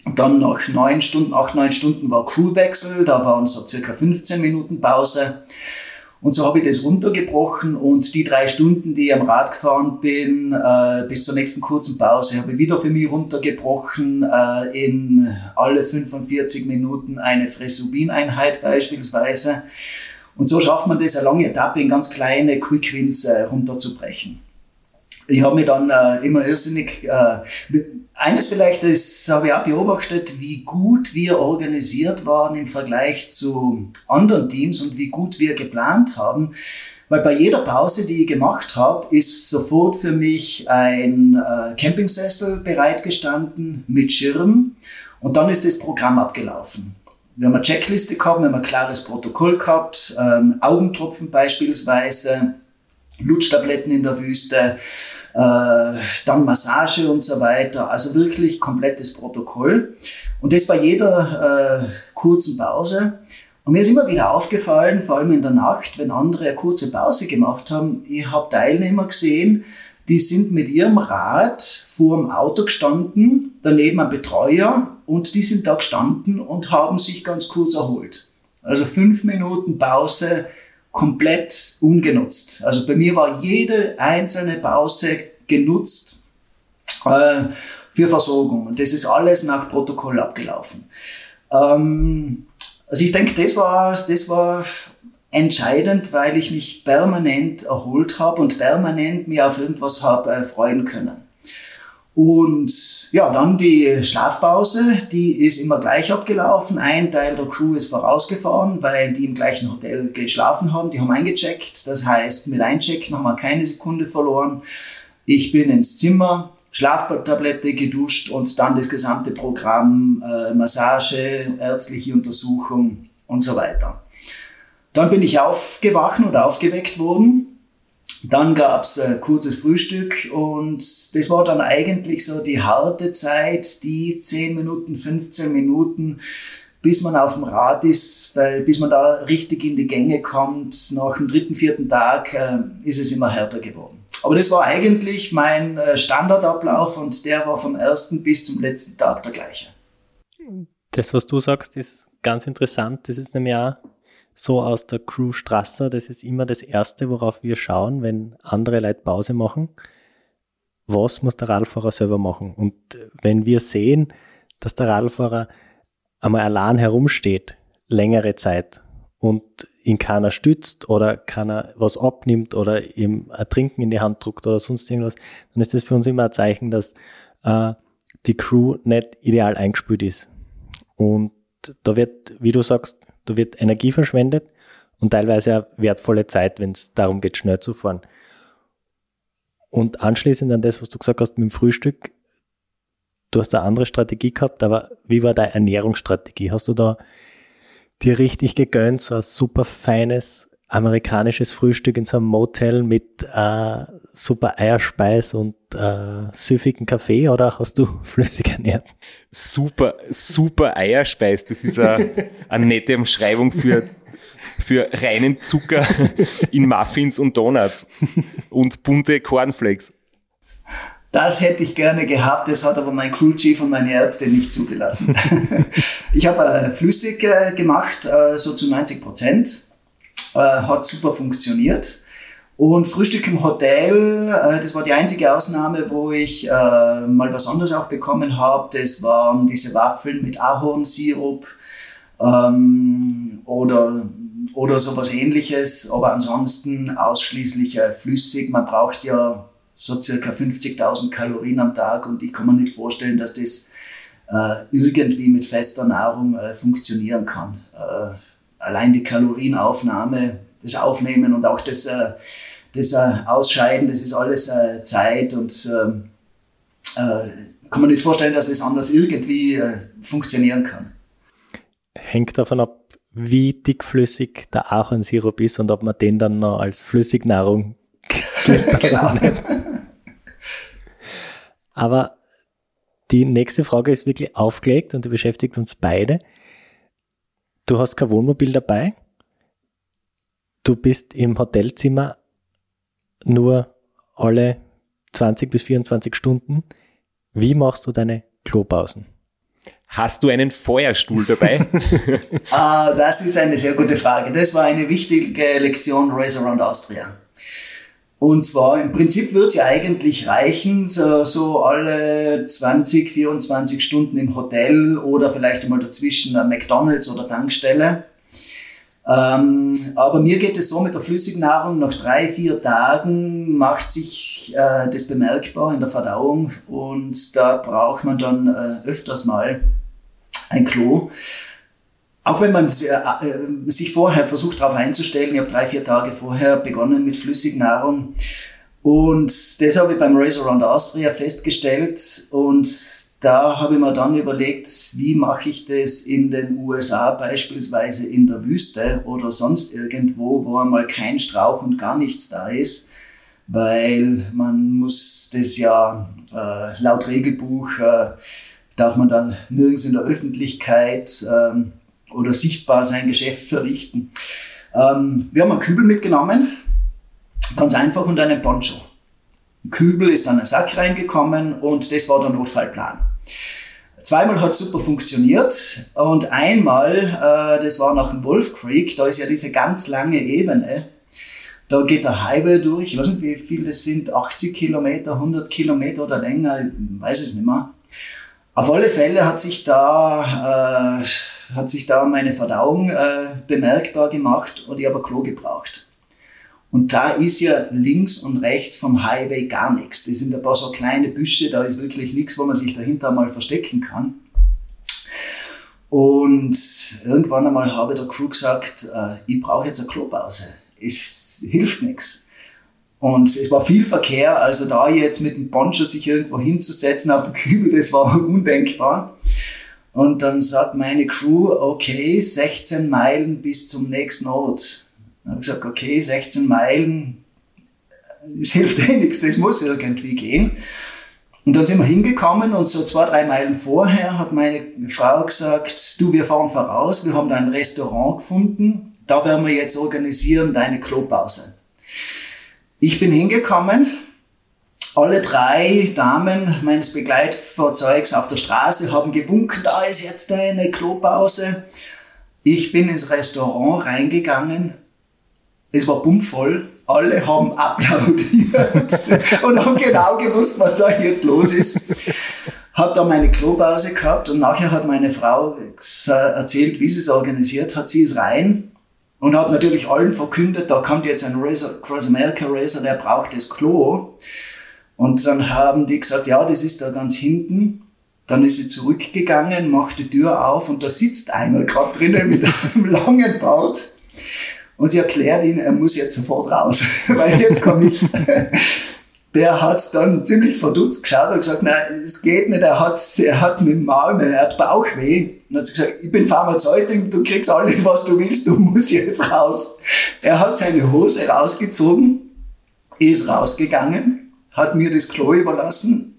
und dann nach neun Stunden, acht, neun Stunden war Crewwechsel, da waren so circa 15 Minuten Pause. Und so habe ich das runtergebrochen und die drei Stunden, die ich am Rad gefahren bin, äh, bis zur nächsten kurzen Pause, habe ich wieder für mich runtergebrochen äh, in alle 45 Minuten eine Fresubin-Einheit beispielsweise. Und so schafft man das, eine lange Etappe in ganz kleine Quick Wins äh, runterzubrechen. Ich habe mich dann äh, immer irrsinnig äh, eines vielleicht ist, habe ich auch beobachtet, wie gut wir organisiert waren im Vergleich zu anderen Teams und wie gut wir geplant haben. Weil bei jeder Pause, die ich gemacht habe, ist sofort für mich ein äh, Campingsessel bereitgestanden mit Schirm und dann ist das Programm abgelaufen. Wir haben eine Checkliste gehabt, wir haben ein klares Protokoll gehabt, ähm, Augentropfen beispielsweise, Lutschtabletten in der Wüste, dann Massage und so weiter. Also wirklich komplettes Protokoll. Und das bei jeder äh, kurzen Pause. Und mir ist immer wieder aufgefallen, vor allem in der Nacht, wenn andere eine kurze Pause gemacht haben, ich habe Teilnehmer gesehen, die sind mit ihrem Rad vor dem Auto gestanden, daneben ein Betreuer und die sind da gestanden und haben sich ganz kurz erholt. Also fünf Minuten Pause komplett ungenutzt. Also bei mir war jede einzelne Pause genutzt äh, für Versorgung. Und das ist alles nach Protokoll abgelaufen. Ähm, also ich denke, das war, das war entscheidend, weil ich mich permanent erholt habe und permanent mir auf irgendwas habe äh, freuen können. Und ja, dann die Schlafpause, die ist immer gleich abgelaufen. Ein Teil der Crew ist vorausgefahren, weil die im gleichen Hotel geschlafen haben. Die haben eingecheckt. Das heißt, mit Einchecken haben wir keine Sekunde verloren. Ich bin ins Zimmer, Schlaftablette geduscht und dann das gesamte Programm, äh, Massage, ärztliche Untersuchung und so weiter. Dann bin ich aufgewacht oder aufgeweckt worden dann gab es ein kurzes Frühstück und das war dann eigentlich so die harte Zeit, die 10 Minuten, 15 Minuten, bis man auf dem Rad ist, weil bis man da richtig in die Gänge kommt, nach dem dritten, vierten Tag äh, ist es immer härter geworden. Aber das war eigentlich mein äh, Standardablauf und der war vom ersten bis zum letzten Tag der gleiche. Das, was du sagst, ist ganz interessant. Das ist nämlich auch so aus der Crew Strasser, das ist immer das Erste, worauf wir schauen, wenn andere Leute Pause machen. Was muss der Radfahrer selber machen? Und wenn wir sehen, dass der Radfahrer einmal allein herumsteht, längere Zeit und ihn keiner stützt oder keiner was abnimmt oder ihm ein Trinken in die Hand druckt oder sonst irgendwas, dann ist das für uns immer ein Zeichen, dass äh, die Crew nicht ideal eingespielt ist. Und da wird, wie du sagst, da wird Energie verschwendet und teilweise auch wertvolle Zeit, wenn es darum geht, schnell zu fahren. Und anschließend an das, was du gesagt hast mit dem Frühstück, du hast eine andere Strategie gehabt, aber wie war deine Ernährungsstrategie? Hast du da dir richtig gegönnt, so ein super feines amerikanisches Frühstück in so einem Motel mit äh, super Eierspeis und äh, süffigen Kaffee oder hast du flüssig ernährt? Super, super Eierspeis. Das ist eine, eine nette Umschreibung für, für reinen Zucker in Muffins und Donuts und bunte Cornflakes. Das hätte ich gerne gehabt, das hat aber mein Crew Chief und meine Ärzte nicht zugelassen. ich habe äh, flüssig äh, gemacht, äh, so zu 90 Prozent äh, hat super funktioniert. Und Frühstück im Hotel, äh, das war die einzige Ausnahme, wo ich äh, mal was anderes auch bekommen habe. Das waren diese Waffeln mit Ahornsirup ähm, oder, oder sowas ähnliches. Aber ansonsten ausschließlich äh, flüssig. Man braucht ja so circa 50.000 Kalorien am Tag und ich kann mir nicht vorstellen, dass das äh, irgendwie mit fester Nahrung äh, funktionieren kann. Allein die Kalorienaufnahme, das Aufnehmen und auch das, äh, das äh, Ausscheiden, das ist alles äh, Zeit und ähm, kann man nicht vorstellen, dass es anders irgendwie funktionieren kann. Hängt davon ab, wie dickflüssig der Ahornsirup ist und ob man den dann noch als Flüssignahrung genau. Aber die nächste Frage ist wirklich aufgelegt und die beschäftigt uns beide. Du hast kein Wohnmobil dabei. Du bist im Hotelzimmer nur alle 20 bis 24 Stunden. Wie machst du deine Klopausen? Hast du einen Feuerstuhl dabei? ah, das ist eine sehr gute Frage. Das war eine wichtige Lektion Race Around Austria. Und zwar im Prinzip wird es ja eigentlich reichen, so, so, alle 20, 24 Stunden im Hotel oder vielleicht einmal dazwischen ein McDonalds oder Tankstelle. Ähm, aber mir geht es so mit der Flüssignahrung, nach drei, vier Tagen macht sich äh, das bemerkbar in der Verdauung und da braucht man dann äh, öfters mal ein Klo. Auch wenn man äh, äh, sich vorher versucht darauf einzustellen, ich habe drei, vier Tage vorher begonnen mit Flüssignahrung. Und das habe ich beim Race Around Austria festgestellt. Und da habe ich mir dann überlegt, wie mache ich das in den USA beispielsweise in der Wüste oder sonst irgendwo, wo einmal kein Strauch und gar nichts da ist, weil man muss das ja äh, laut Regelbuch äh, darf man dann nirgends in der Öffentlichkeit ähm, oder sichtbar sein Geschäft verrichten. Ähm, wir haben einen Kübel mitgenommen, ganz einfach, und einen Poncho. Ein Kübel ist dann ein Sack reingekommen und das war der Notfallplan. Zweimal hat super funktioniert und einmal, äh, das war nach dem Wolf Creek, da ist ja diese ganz lange Ebene, da geht der Highway durch, ich weiß nicht wie viel das sind, 80 Kilometer, 100 Kilometer oder länger, ich weiß es nicht mehr. Auf alle Fälle hat sich da, äh, hat sich da meine Verdauung äh, bemerkbar gemacht und ich habe ein Klo gebraucht. Und da ist ja links und rechts vom Highway gar nichts. Das sind ein paar so kleine Büsche, da ist wirklich nichts, wo man sich dahinter mal verstecken kann. Und irgendwann einmal habe der Crew gesagt, äh, ich brauche jetzt eine Klopause. Es hilft nichts. Und es war viel Verkehr, also da jetzt mit dem Poncho sich irgendwo hinzusetzen auf den Kübel, das war undenkbar. Und dann sagt meine Crew, okay, 16 Meilen bis zum nächsten Ort. Dann habe ich gesagt, okay, 16 Meilen, es hilft eh nichts, das muss irgendwie gehen. Und dann sind wir hingekommen und so zwei, drei Meilen vorher hat meine Frau gesagt, du, wir fahren voraus, wir haben da ein Restaurant gefunden, da werden wir jetzt organisieren deine Klopause. Ich bin hingekommen, alle drei Damen meines Begleitfahrzeugs auf der Straße haben gewunken, da ist jetzt eine Klopause. Ich bin ins Restaurant reingegangen, es war bummvoll, alle haben applaudiert und haben genau gewusst, was da jetzt los ist. Hab da meine Klopause gehabt und nachher hat meine Frau erzählt, wie sie es organisiert hat. Sie ist rein und hat natürlich allen verkündet, da kommt jetzt ein Cross America Racer, der braucht das Klo. Und dann haben die gesagt, ja, das ist da ganz hinten. Dann ist sie zurückgegangen, macht die Tür auf und da sitzt einer gerade drinnen mit einem langen Bart. Und sie erklärt ihm, er muss jetzt sofort raus, weil jetzt komme ich der hat dann ziemlich verdutzt geschaut und gesagt, nein, es geht nicht, er hat, er hat mit dem Magen, er hat Bauchweh. Und hat gesagt, ich bin Pharmazeutin, du kriegst alles, was du willst, du musst jetzt raus. Er hat seine Hose rausgezogen, ist rausgegangen, hat mir das Klo überlassen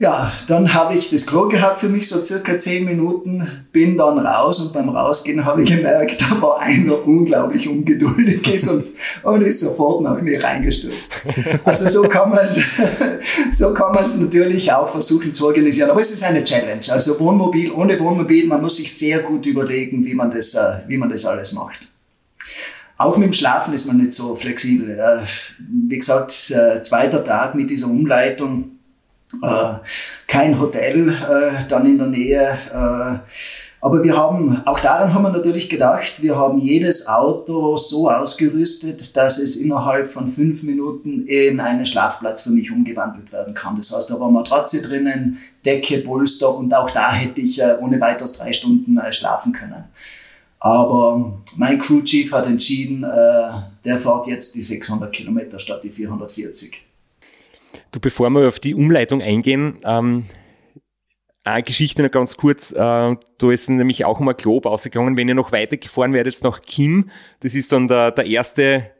ja, dann habe ich das Klo gehabt für mich, so circa zehn Minuten, bin dann raus und beim Rausgehen habe ich gemerkt, da war einer unglaublich ungeduldig ist und, und ist sofort nach mir reingestürzt. Also so kann man es, so kann man es natürlich auch versuchen zu organisieren. Aber es ist eine Challenge. Also Wohnmobil, ohne Wohnmobil, man muss sich sehr gut überlegen, wie man das, äh, wie man das alles macht. Auch mit dem Schlafen ist man nicht so flexibel. Äh, wie gesagt, äh, zweiter Tag mit dieser Umleitung, äh, kein Hotel dann in der Nähe. Aber wir haben, auch daran haben wir natürlich gedacht, wir haben jedes Auto so ausgerüstet, dass es innerhalb von fünf Minuten in einen Schlafplatz für mich umgewandelt werden kann. Das heißt, da war Matratze drinnen, Decke, Polster und auch da hätte ich ohne weiteres drei Stunden schlafen können. Aber mein Crew Chief hat entschieden, äh, der fährt jetzt die 600 Kilometer statt die 440. Du, bevor wir auf die Umleitung eingehen, ähm, eine Geschichte noch ganz kurz. Äh, da ist nämlich auch ein Glob ausgegangen. Wenn ihr noch weiter gefahren werdet, nach Kim, das ist dann der, der erste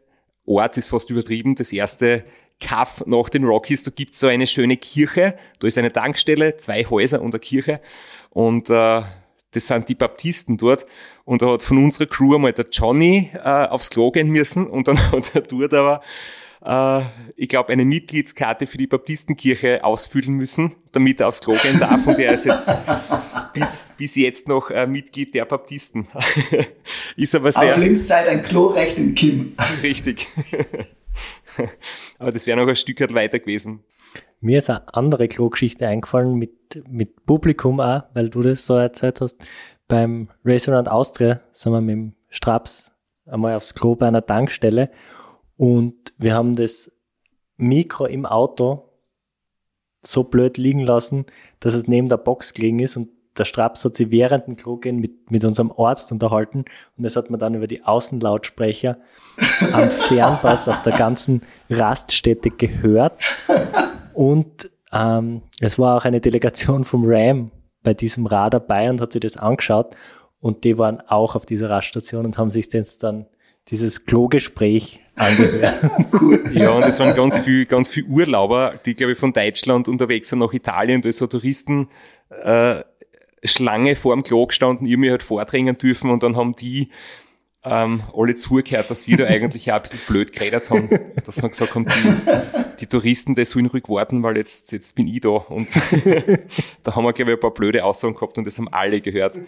Ort, ist fast übertrieben, das erste Kaff nach den Rockies. Da gibt's so eine schöne Kirche. Da ist eine Tankstelle, zwei Häuser und eine Kirche. Und äh, das sind die Baptisten dort. Und da hat von unserer Crew einmal der Johnny äh, aufs Klo gehen müssen und dann hat er dort aber, äh, ich glaube, eine Mitgliedskarte für die Baptistenkirche ausfüllen müssen, damit er aufs Klo gehen darf. Und er ist jetzt bis, bis jetzt noch äh, Mitglied der Baptisten. ist aber sehr. Auf Lebenszeit ein Klorecht im Kim. Richtig. aber das wäre noch ein Stück weiter gewesen. Mir ist eine andere Klogeschichte eingefallen mit, mit Publikum auch, weil du das so erzählt hast. Beim Restaurant Austria sind wir mit dem Straps einmal aufs Klo bei einer Tankstelle und wir haben das Mikro im Auto so blöd liegen lassen, dass es neben der Box gelegen ist und der Straps hat sich während dem Klo gehen mit, mit unserem Arzt unterhalten und das hat man dann über die Außenlautsprecher am Fernpass auf der ganzen Raststätte gehört. Und ähm, es war auch eine Delegation vom RAM bei diesem Rad dabei und hat sich das angeschaut. Und die waren auch auf dieser Raststation und haben sich jetzt dann dieses Klogespräch angehört. cool. Ja, und es waren ganz viel, ganz viel Urlauber, die, glaube ich, von Deutschland unterwegs sind nach Italien. Da ist so Touristen äh, Schlange vor dem Klo gestanden, ihr mir halt vordrängen dürfen und dann haben die ähm, alle zugehört, dass wir da eigentlich auch ein bisschen blöd geredet haben, dass wir gesagt haben, die, die Touristen, die sollen ruhig warten, weil jetzt, jetzt bin ich da. Und da haben wir, glaube ich, ein paar blöde Aussagen gehabt und das haben alle gehört.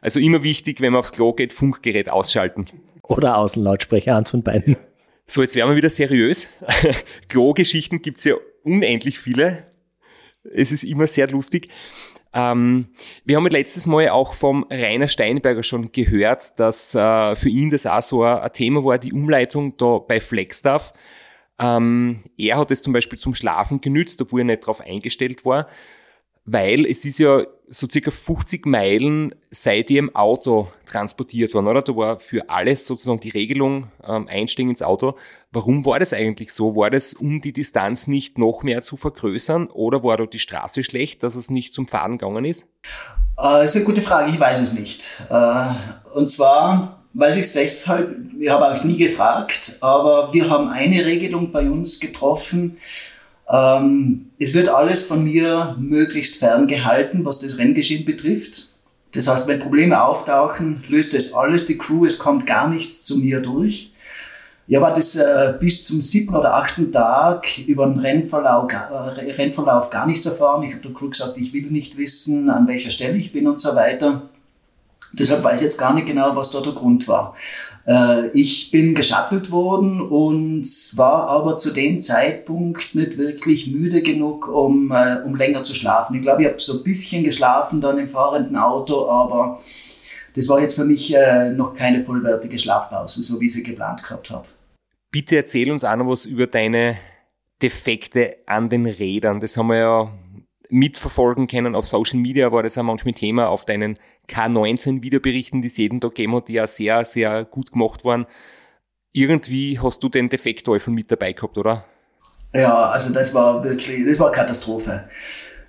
Also immer wichtig, wenn man aufs Klo geht, Funkgerät ausschalten. Oder Außenlautsprecher, eins von beiden. So, jetzt werden wir wieder seriös. Klo-Geschichten gibt's ja unendlich viele. Es ist immer sehr lustig. Ähm, wir haben letztes Mal auch vom Rainer Steinberger schon gehört, dass äh, für ihn das auch so ein, Thema war, die Umleitung da bei Flagstaff. Ähm, er hat es zum Beispiel zum Schlafen genützt, obwohl er nicht darauf eingestellt war weil es ist ja so circa 50 Meilen seit ihr Auto transportiert worden, oder? Da war für alles sozusagen die Regelung, ähm, Einstieg ins Auto. Warum war das eigentlich so? War das, um die Distanz nicht noch mehr zu vergrößern oder war dort die Straße schlecht, dass es nicht zum Fahren gegangen ist? Äh, das ist eine gute Frage, ich weiß es nicht. Äh, und zwar weiß ich es deshalb, ich habe auch nie gefragt, aber wir haben eine Regelung bei uns getroffen, ähm, es wird alles von mir möglichst ferngehalten, was das Renngeschehen betrifft. Das heißt, wenn Probleme auftauchen, löst es alles die Crew, es kommt gar nichts zu mir durch. Ja, war das äh, bis zum siebten oder achten Tag über den Rennverlauf, äh, Rennverlauf gar nichts erfahren. Ich habe der Crew gesagt, ich will nicht wissen, an welcher Stelle ich bin und so weiter. Deshalb weiß ich jetzt gar nicht genau, was da der Grund war. Äh, ich bin geschattelt worden und war aber zu dem Zeitpunkt nicht wirklich müde genug, um, äh, um länger zu schlafen. Ich glaube, ich habe so ein bisschen geschlafen dann im fahrenden Auto, aber das war jetzt für mich äh, noch keine vollwertige Schlafpause, so wie ich sie geplant gehabt habe. Bitte erzähl uns auch noch was über deine Defekte an den Rädern. Das haben wir ja mitverfolgen können. Auf Social Media war das auch manchmal Thema, auf deinen K19-Videoberichten, die es jeden Tag gegeben hat, die ja sehr, sehr gut gemacht waren. Irgendwie hast du den Defektteufel mit dabei gehabt, oder? Ja, also das war wirklich, das war Katastrophe.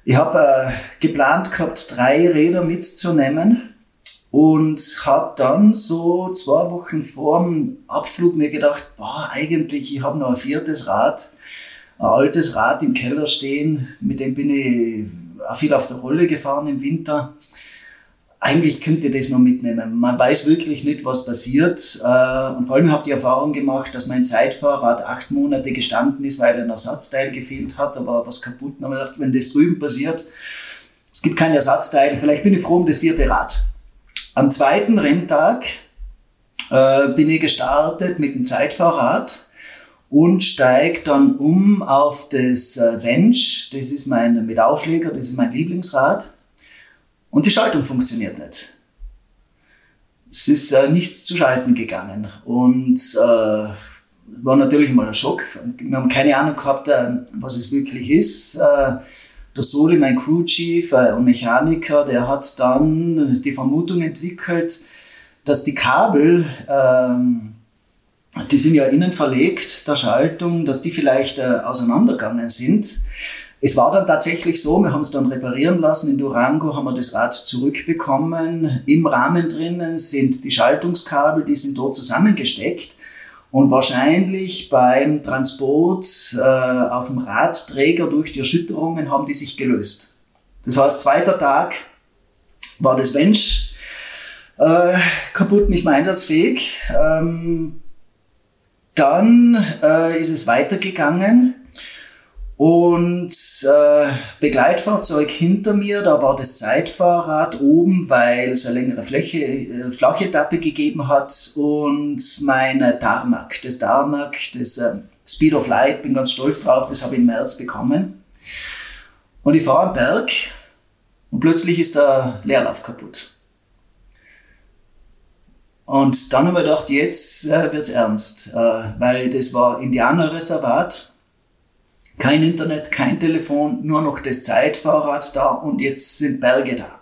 Ich habe äh, geplant gehabt, drei Räder mitzunehmen und habe dann so zwei Wochen vor dem Abflug mir gedacht, boah, eigentlich, ich habe noch ein viertes Rad ein altes Rad im Keller stehen, mit dem bin ich auch viel auf der Rolle gefahren im Winter. Eigentlich könnte ich das noch mitnehmen. Man weiß wirklich nicht, was passiert. Äh, und vor allem habe ich die Erfahrung gemacht, dass mein Zeitfahrrad acht Monate gestanden ist, weil ein Ersatzteil gefehlt hat, aber was kaputt. Und habe gedacht, wenn das drüben passiert, es gibt kein Ersatzteil, vielleicht bin ich froh um das vierte Rad. Am zweiten Renntag äh, bin ich gestartet mit dem Zeitfahrrad und steige dann um auf das äh, Wench. Das ist mein mit Aufleger, das ist mein Lieblingsrad. Und die Schaltung funktioniert nicht. Es ist äh, nichts zu schalten gegangen. Und äh, war natürlich mal ein Schock. Wir haben keine Ahnung gehabt, äh, was es wirklich ist. Äh, der Soli, mein Crew Chief äh, und Mechaniker, der hat dann die Vermutung entwickelt, dass die Kabel, ähm, die sind ja innen verlegt, der Schaltung, dass die vielleicht auseinandergegangen sind. Es war dann tatsächlich so, wir haben es dann reparieren lassen. In Durango haben wir das Rad zurückbekommen. Im Rahmen drinnen sind die Schaltungskabel, die sind dort zusammengesteckt. Und wahrscheinlich beim Transport äh, auf dem Radträger durch die Erschütterungen haben die sich gelöst. Das heißt, zweiter Tag war das Bench äh, kaputt, nicht mehr einsatzfähig. Ähm, dann äh, ist es weitergegangen und äh, Begleitfahrzeug hinter mir, da war das Zeitfahrrad oben, weil es eine längere Fläche, äh, flache Etappe gegeben hat und meine Tarmac, das Tarmac, das äh, Speed of Light, bin ganz stolz drauf, das habe ich im März bekommen. Und ich fahre am Berg und plötzlich ist der Leerlauf kaputt. Und dann haben wir gedacht, jetzt äh, es ernst, äh, weil das war Indianerreservat kein Internet, kein Telefon, nur noch das Zeitfahrrad da und jetzt sind Berge da.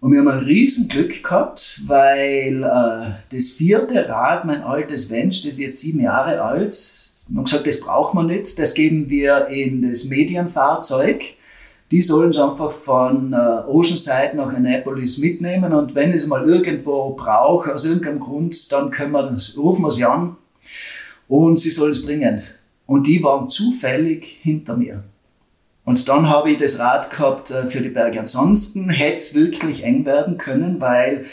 Und wir haben ein Riesenglück gehabt, weil äh, das vierte Rad, mein altes Wench, das ist jetzt sieben Jahre alt, haben gesagt, das braucht man nicht, das geben wir in das Medienfahrzeug. Die sollen es einfach von äh, Oceanside nach Annapolis mitnehmen und wenn es mal irgendwo braucht, aus irgendeinem Grund, dann können wir das, rufen wir sie an und sie sollen es bringen. Und die waren zufällig hinter mir. Und dann habe ich das Rad gehabt äh, für die Berge. Ansonsten hätte es wirklich eng werden können, weil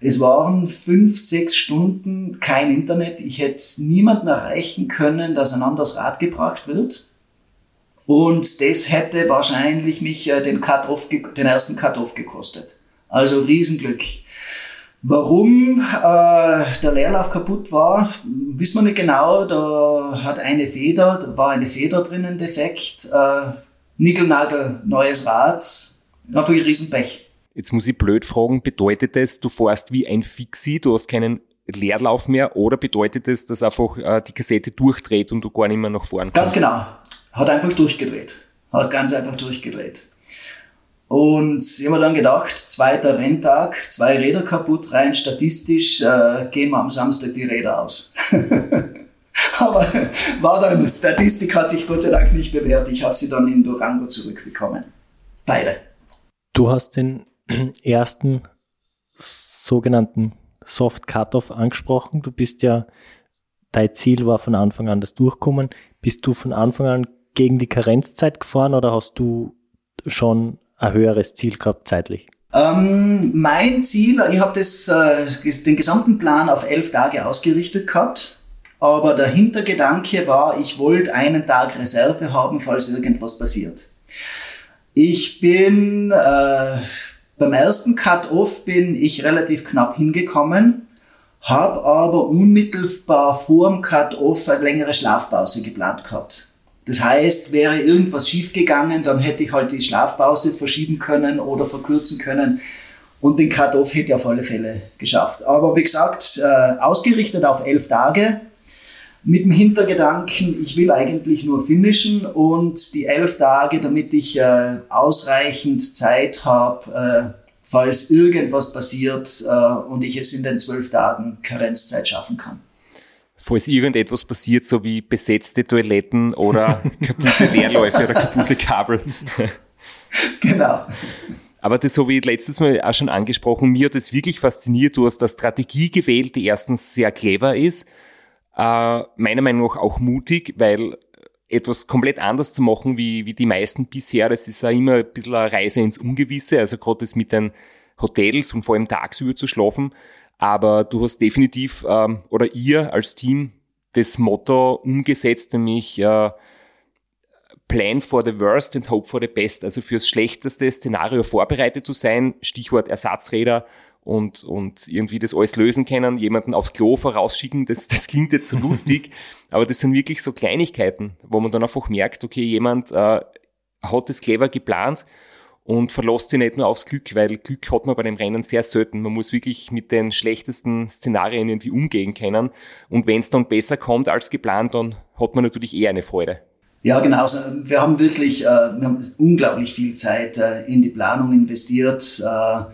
es waren fünf, sechs Stunden kein Internet. Ich hätte niemanden erreichen können, dass ein anderes Rad gebracht wird. Und das hätte wahrscheinlich mich äh, den, Cut den ersten Cut-Off gekostet. Also Riesenglück. Warum äh, der Leerlauf kaputt war, wissen wir nicht genau. Da hat eine Feder, da war eine Feder drinnen defekt. Äh, Nickelnagel, neues Rad. Einfach ein Riesenpech. Jetzt muss ich blöd fragen, bedeutet das, du fährst wie ein Fixie, du hast keinen Leerlauf mehr oder bedeutet das, dass einfach äh, die Kassette durchdreht und du gar nicht mehr nach vorne kommst? Ganz genau. Hat einfach durchgedreht. Hat ganz einfach durchgedreht. Und ich habe dann gedacht, zweiter Renntag, zwei Räder kaputt, rein statistisch äh, gehen wir am Samstag die Räder aus. Aber war dann, Statistik hat sich Gott sei Dank nicht bewährt. Ich habe sie dann in Durango zurückbekommen. Beide. Du hast den ersten sogenannten Soft Cutoff angesprochen. Du bist ja, dein Ziel war von Anfang an das Durchkommen. Bist du von Anfang an gegen die Karenzzeit gefahren oder hast du schon ein höheres Ziel gehabt zeitlich? Ähm, mein Ziel, ich habe äh, den gesamten Plan auf elf Tage ausgerichtet gehabt, aber der Hintergedanke war, ich wollte einen Tag Reserve haben, falls irgendwas passiert. Ich bin äh, beim ersten Cut-Off bin ich relativ knapp hingekommen, habe aber unmittelbar vor dem Cut-Off eine längere Schlafpause geplant gehabt. Das heißt, wäre irgendwas schiefgegangen, dann hätte ich halt die Schlafpause verschieben können oder verkürzen können. Und den Cut-Off hätte ich auf alle Fälle geschafft. Aber wie gesagt, äh, ausgerichtet auf elf Tage. Mit dem Hintergedanken, ich will eigentlich nur finishen und die elf Tage, damit ich äh, ausreichend Zeit habe, äh, falls irgendwas passiert und ich es in den zwölf Tagen Karenzzeit schaffen kann falls irgendetwas passiert, so wie besetzte Toiletten oder kaputte Leerläufe oder kaputte Kabel. genau. Aber das habe ich letztes Mal auch schon angesprochen. Mir hat es wirklich fasziniert. Du hast eine Strategie gewählt, die erstens sehr clever ist, äh, meiner Meinung nach auch mutig, weil etwas komplett anders zu machen wie, wie die meisten bisher, das ist ja immer ein bisschen eine Reise ins Ungewisse, also gerade das mit den Hotels und vor allem tagsüber zu schlafen. Aber du hast definitiv ähm, oder ihr als Team das Motto umgesetzt, nämlich äh, Plan for the worst and hope for the best. Also fürs schlechteste Szenario vorbereitet zu sein, Stichwort Ersatzräder und, und irgendwie das alles lösen können, jemanden aufs Klo vorausschicken, das, das klingt jetzt so lustig, aber das sind wirklich so Kleinigkeiten, wo man dann einfach merkt, okay, jemand äh, hat das clever geplant und verlässt sich nicht nur aufs Glück, weil Glück hat man bei dem Rennen sehr selten. Man muss wirklich mit den schlechtesten Szenarien irgendwie umgehen können. Und wenn es dann besser kommt als geplant, dann hat man natürlich eher eine Freude. Ja, genau. Also wir haben wirklich, äh, wir haben unglaublich viel Zeit äh, in die Planung investiert. Äh,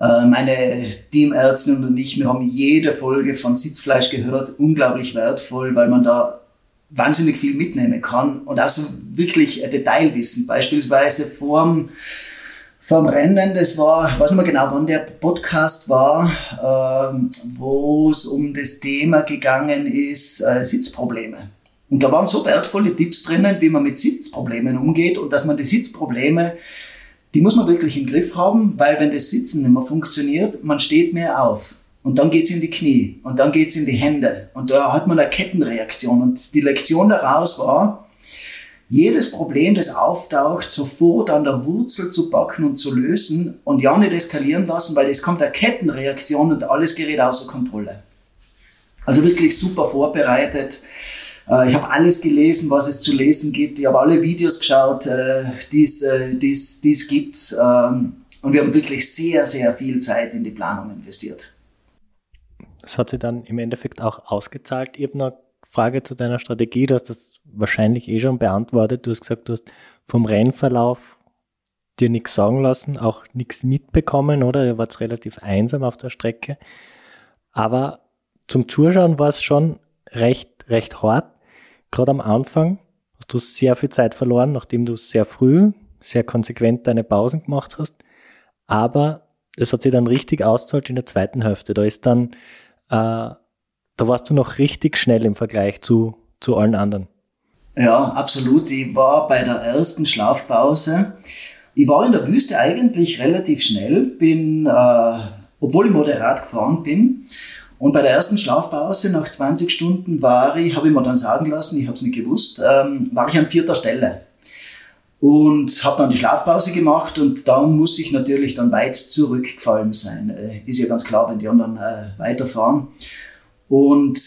meine Teamärztin und ich, wir haben jede Folge von Sitzfleisch gehört, unglaublich wertvoll, weil man da wahnsinnig viel mitnehmen kann und also wirklich Detailwissen. Beispielsweise vorm, vorm Rennen, das war, ich weiß nicht mehr genau, wann der Podcast war, äh, wo es um das Thema gegangen ist, äh, Sitzprobleme. Und da waren so wertvolle Tipps drinnen, wie man mit Sitzproblemen umgeht und dass man die Sitzprobleme, die muss man wirklich im Griff haben, weil wenn das Sitzen nicht mehr funktioniert, man steht mehr auf. Und dann geht's in die Knie und dann geht's in die Hände. Und da hat man eine Kettenreaktion. Und die Lektion daraus war, jedes Problem, das auftaucht, sofort an der Wurzel zu packen und zu lösen und ja nicht eskalieren lassen, weil es kommt eine Kettenreaktion und alles gerät außer Kontrolle. Also wirklich super vorbereitet. Äh, ich habe alles gelesen, was es zu lesen gibt. Ich habe alle Videos geschaut, äh, die äh, es gibt. Ähm, und wir haben wirklich sehr, sehr viel Zeit in die Planung investiert. Das hat sich dann im Endeffekt auch ausgezahlt. Ich habe noch eine Frage zu deiner Strategie. Du hast das wahrscheinlich eh schon beantwortet. Du hast gesagt, du hast vom Rennverlauf dir nichts sagen lassen, auch nichts mitbekommen, oder? Ihr wart relativ einsam auf der Strecke. Aber zum Zuschauen war es schon recht, recht hart. Gerade am Anfang hast du sehr viel Zeit verloren, nachdem du sehr früh, sehr konsequent deine Pausen gemacht hast. Aber es hat sich dann richtig auszahlt in der zweiten Hälfte. Da ist dann da warst du noch richtig schnell im Vergleich zu, zu allen anderen. Ja, absolut. Ich war bei der ersten Schlafpause. Ich war in der Wüste eigentlich relativ schnell, bin, äh, obwohl ich moderat gefahren bin. Und bei der ersten Schlafpause nach 20 Stunden war ich, habe ich mir dann sagen lassen, ich habe es nicht gewusst, ähm, war ich an vierter Stelle und habe dann die Schlafpause gemacht und da muss ich natürlich dann weit zurückgefallen sein. Äh, ist ja ganz klar, wenn die anderen äh, weiterfahren. Und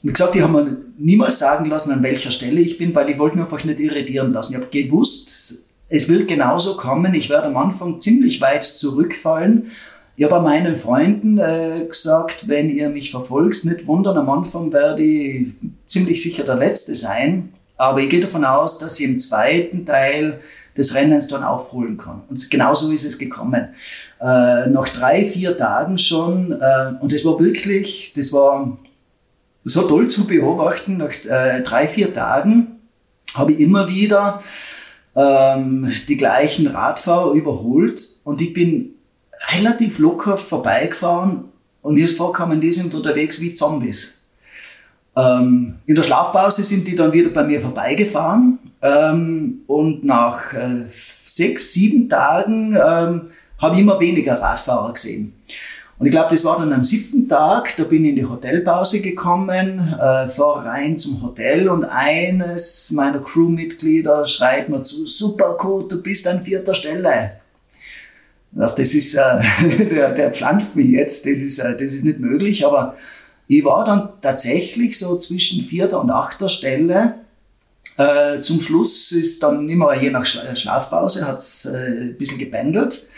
wie gesagt, ich habe mir niemals sagen lassen, an welcher Stelle ich bin, weil ich wollte mich einfach nicht irritieren lassen. Ich habe gewusst, es wird genauso kommen. Ich werde am Anfang ziemlich weit zurückfallen. Ich habe meinen Freunden äh, gesagt, wenn ihr mich verfolgt, nicht wundern, am Anfang werde ich ziemlich sicher der Letzte sein. Aber ich gehe davon aus, dass ich im zweiten Teil des Rennens dann aufholen kann. Und genauso ist es gekommen. Äh, nach drei, vier Tagen schon, äh, und es war wirklich, das war so toll zu beobachten, nach äh, drei, vier Tagen habe ich immer wieder ähm, die gleichen Radfahrer überholt und ich bin relativ locker vorbeigefahren und mir ist vorgekommen, die sind unterwegs wie Zombies. Ähm, in der Schlafpause sind die dann wieder bei mir vorbeigefahren ähm, und nach äh, sechs, sieben Tagen ähm, habe ich immer weniger Radfahrer gesehen. Und ich glaube, das war dann am siebten Tag, da bin ich in die Hotelpause gekommen, äh, fahre rein zum Hotel und eines meiner Crewmitglieder schreit mir zu, super Kurt, du bist an vierter Stelle. Ja, das ist, äh, der, der pflanzt mich jetzt, das ist, äh, das ist nicht möglich, aber ich war dann tatsächlich so zwischen vierter und achter Stelle. Äh, zum Schluss ist dann immer je nach Schlafpause hat es äh, ein bisschen gebändelt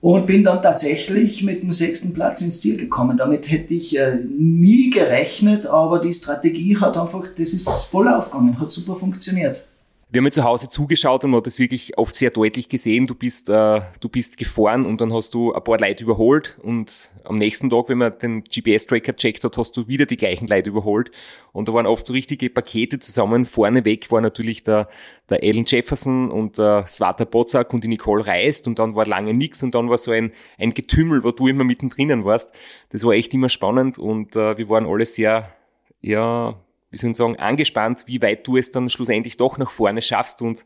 und bin dann tatsächlich mit dem sechsten Platz ins Ziel gekommen. Damit hätte ich äh, nie gerechnet, aber die Strategie hat einfach, das ist voll aufgegangen, hat super funktioniert. Wir haben ja zu Hause zugeschaut und man hat das wirklich oft sehr deutlich gesehen. Du bist, äh, du bist gefahren und dann hast du ein paar Leute überholt und am nächsten Tag, wenn man den GPS-Tracker checkt hat, hast du wieder die gleichen Leute überholt. Und da waren oft so richtige Pakete zusammen. Vorneweg war natürlich der, der Alan Jefferson und der Svata Bozak und die Nicole Reist und dann war lange nichts und dann war so ein, ein Getümmel, wo du immer mittendrin warst. Das war echt immer spannend und äh, wir waren alle sehr, ja, wie soll ich sagen, angespannt, wie weit du es dann schlussendlich doch nach vorne schaffst. Und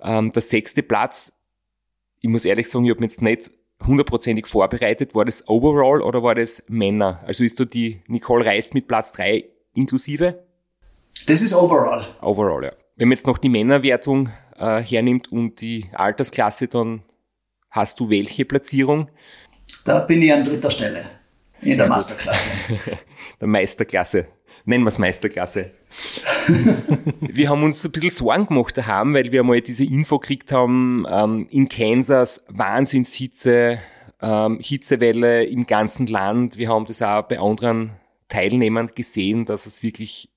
ähm, der sechste Platz, ich muss ehrlich sagen, ich habe mich jetzt nicht hundertprozentig vorbereitet. War das Overall oder war das Männer? Also ist da die Nicole Reist mit Platz drei inklusive? Das ist Overall. Overall, ja. Wenn man jetzt noch die Männerwertung äh, hernimmt und die Altersklasse, dann hast du welche Platzierung? Da bin ich an dritter Stelle in Sehr der Masterklasse. der Meisterklasse. Nennen wir es Meisterklasse. wir haben uns ein bisschen Sorgen gemacht daheim, weil wir mal diese Info gekriegt haben, ähm, in Kansas Wahnsinnshitze, ähm, Hitzewelle im ganzen Land. Wir haben das auch bei anderen Teilnehmern gesehen, dass es wirklich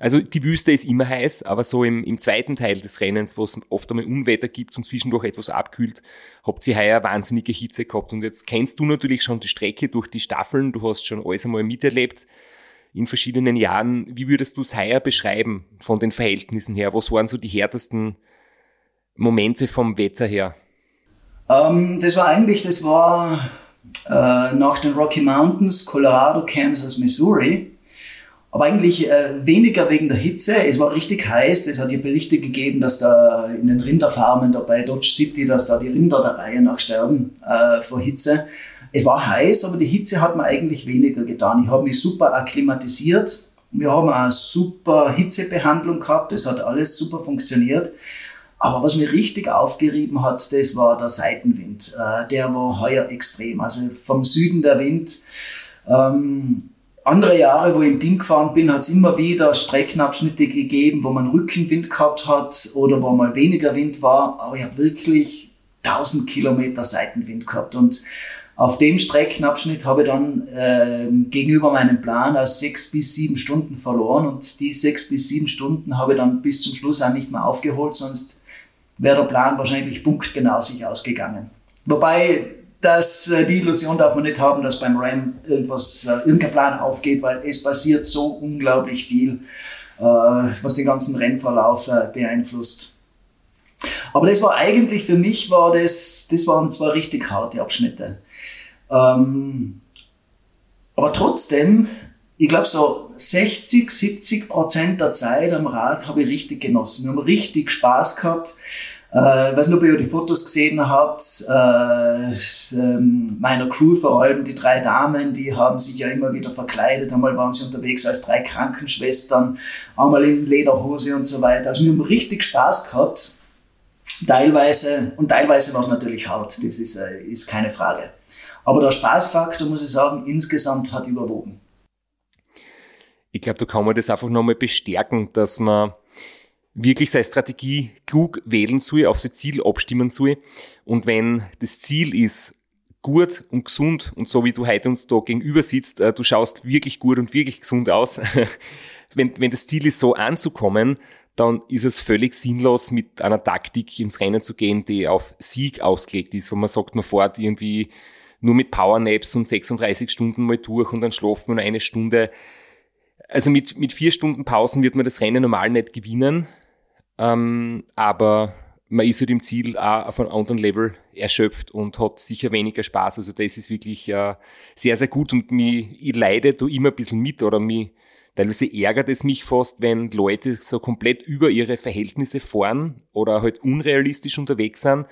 also die Wüste ist immer heiß, aber so im, im zweiten Teil des Rennens, wo es oft einmal Unwetter gibt und zwischendurch etwas abkühlt, habt ihr heuer wahnsinnige Hitze gehabt. Und jetzt kennst du natürlich schon die Strecke durch die Staffeln, du hast schon alles einmal miterlebt in verschiedenen Jahren. Wie würdest du es heuer beschreiben von den Verhältnissen her? Was waren so die härtesten Momente vom Wetter her? Um, ähm, das war eigentlich, das war äh, nach den Rocky Mountains, Colorado, Kansas, Missouri. Aber eigentlich äh, weniger wegen der Hitze. Es war richtig heiß. Es hat ja Berichte gegeben, dass da in den Rinderfarmen da bei Dodge City, dass da die Rinder der Reihe nach sterben äh, vor Hitze. Es war heiß, aber die Hitze hat mir eigentlich weniger getan. Ich habe mich super akklimatisiert. Wir haben eine super Hitzebehandlung gehabt. Das hat alles super funktioniert. Aber was mir richtig aufgerieben hat, das war der Seitenwind. Äh, der war heuer extrem. Also vom Süden der Wind. Ähm, andere Jahre, wo ich im Team gefahren bin, hat es immer wieder Streckenabschnitte gegeben, wo man Rückenwind gehabt hat oder wo mal weniger Wind war. Aber ich habe wirklich 1000 Kilometer Seitenwind gehabt. Und auf dem Streckenabschnitt habe ich dann äh, gegenüber meinem Plan aus sechs bis sieben Stunden verloren. Und die sechs bis sieben Stunden habe ich dann bis zum Schluss auch nicht mehr aufgeholt, sonst wäre der Plan wahrscheinlich punktgenau sich ausgegangen. Wobei dass äh, die Illusion darf man nicht haben, dass beim RAM irgendwas, äh, irgendein Plan aufgeht, weil es passiert so unglaublich viel, äh, was den ganzen Rennverlauf beeinflusst. Aber das war eigentlich für mich, war das, das waren zwar richtig harte Abschnitte. Ähm, aber trotzdem, ich glaube so 60, 70 Prozent der Zeit am Rad habe ich richtig genossen. Wir haben richtig Spaß gehabt. Äh, weiß nicht, ob ihr die Fotos gesehen habt, äh, ähm, meiner Crew vor allem, die drei Damen, die haben sich ja immer wieder verkleidet. Einmal waren sie unterwegs als drei Krankenschwestern, einmal in Lederhose und so weiter. Also wir haben richtig Spaß gehabt. Teilweise, und teilweise war es natürlich hart, das ist, äh, ist keine Frage. Aber der Spaßfaktor, muss ich sagen, insgesamt hat überwogen. Ich glaube, da kann man das einfach nochmal bestärken, dass man wirklich seine Strategie klug wählen soll, auf sein Ziel abstimmen soll. Und wenn das Ziel ist, gut und gesund und so wie du heute uns da gegenüber sitzt, äh, du schaust wirklich gut und wirklich gesund aus. wenn, wenn das Ziel ist, so anzukommen, dann ist es völlig sinnlos, mit einer Taktik ins Rennen zu gehen, die auf Sieg ausgelegt ist, wo man sagt, man fährt irgendwie nur mit Powernaps und 36 Stunden mal durch und dann schlaft man eine Stunde. Also mit, mit vier Stunden Pausen wird man das Rennen normal nicht gewinnen. Ähm, aber man ist halt im Ziel auch auf einem anderen Level erschöpft und hat sicher weniger Spaß. Also das ist wirklich äh, sehr, sehr gut und mich, ich leide da immer ein bisschen mit oder mich, teilweise ärgert es mich fast, wenn Leute so komplett über ihre Verhältnisse fahren oder halt unrealistisch unterwegs sind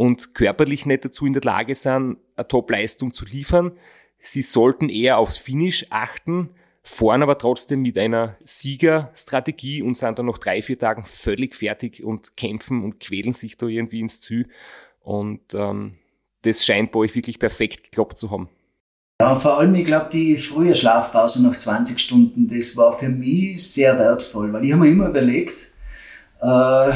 und körperlich nicht dazu in der Lage sind, eine Top-Leistung zu liefern. Sie sollten eher aufs Finish achten fahren aber trotzdem mit einer Siegerstrategie und sind dann nach drei, vier Tagen völlig fertig und kämpfen und quälen sich da irgendwie ins Ziel. Und ähm, das scheint bei euch wirklich perfekt geklappt zu haben. Ja, vor allem, ich glaube, die frühe Schlafpause nach 20 Stunden, das war für mich sehr wertvoll, weil ich habe mir immer überlegt, äh,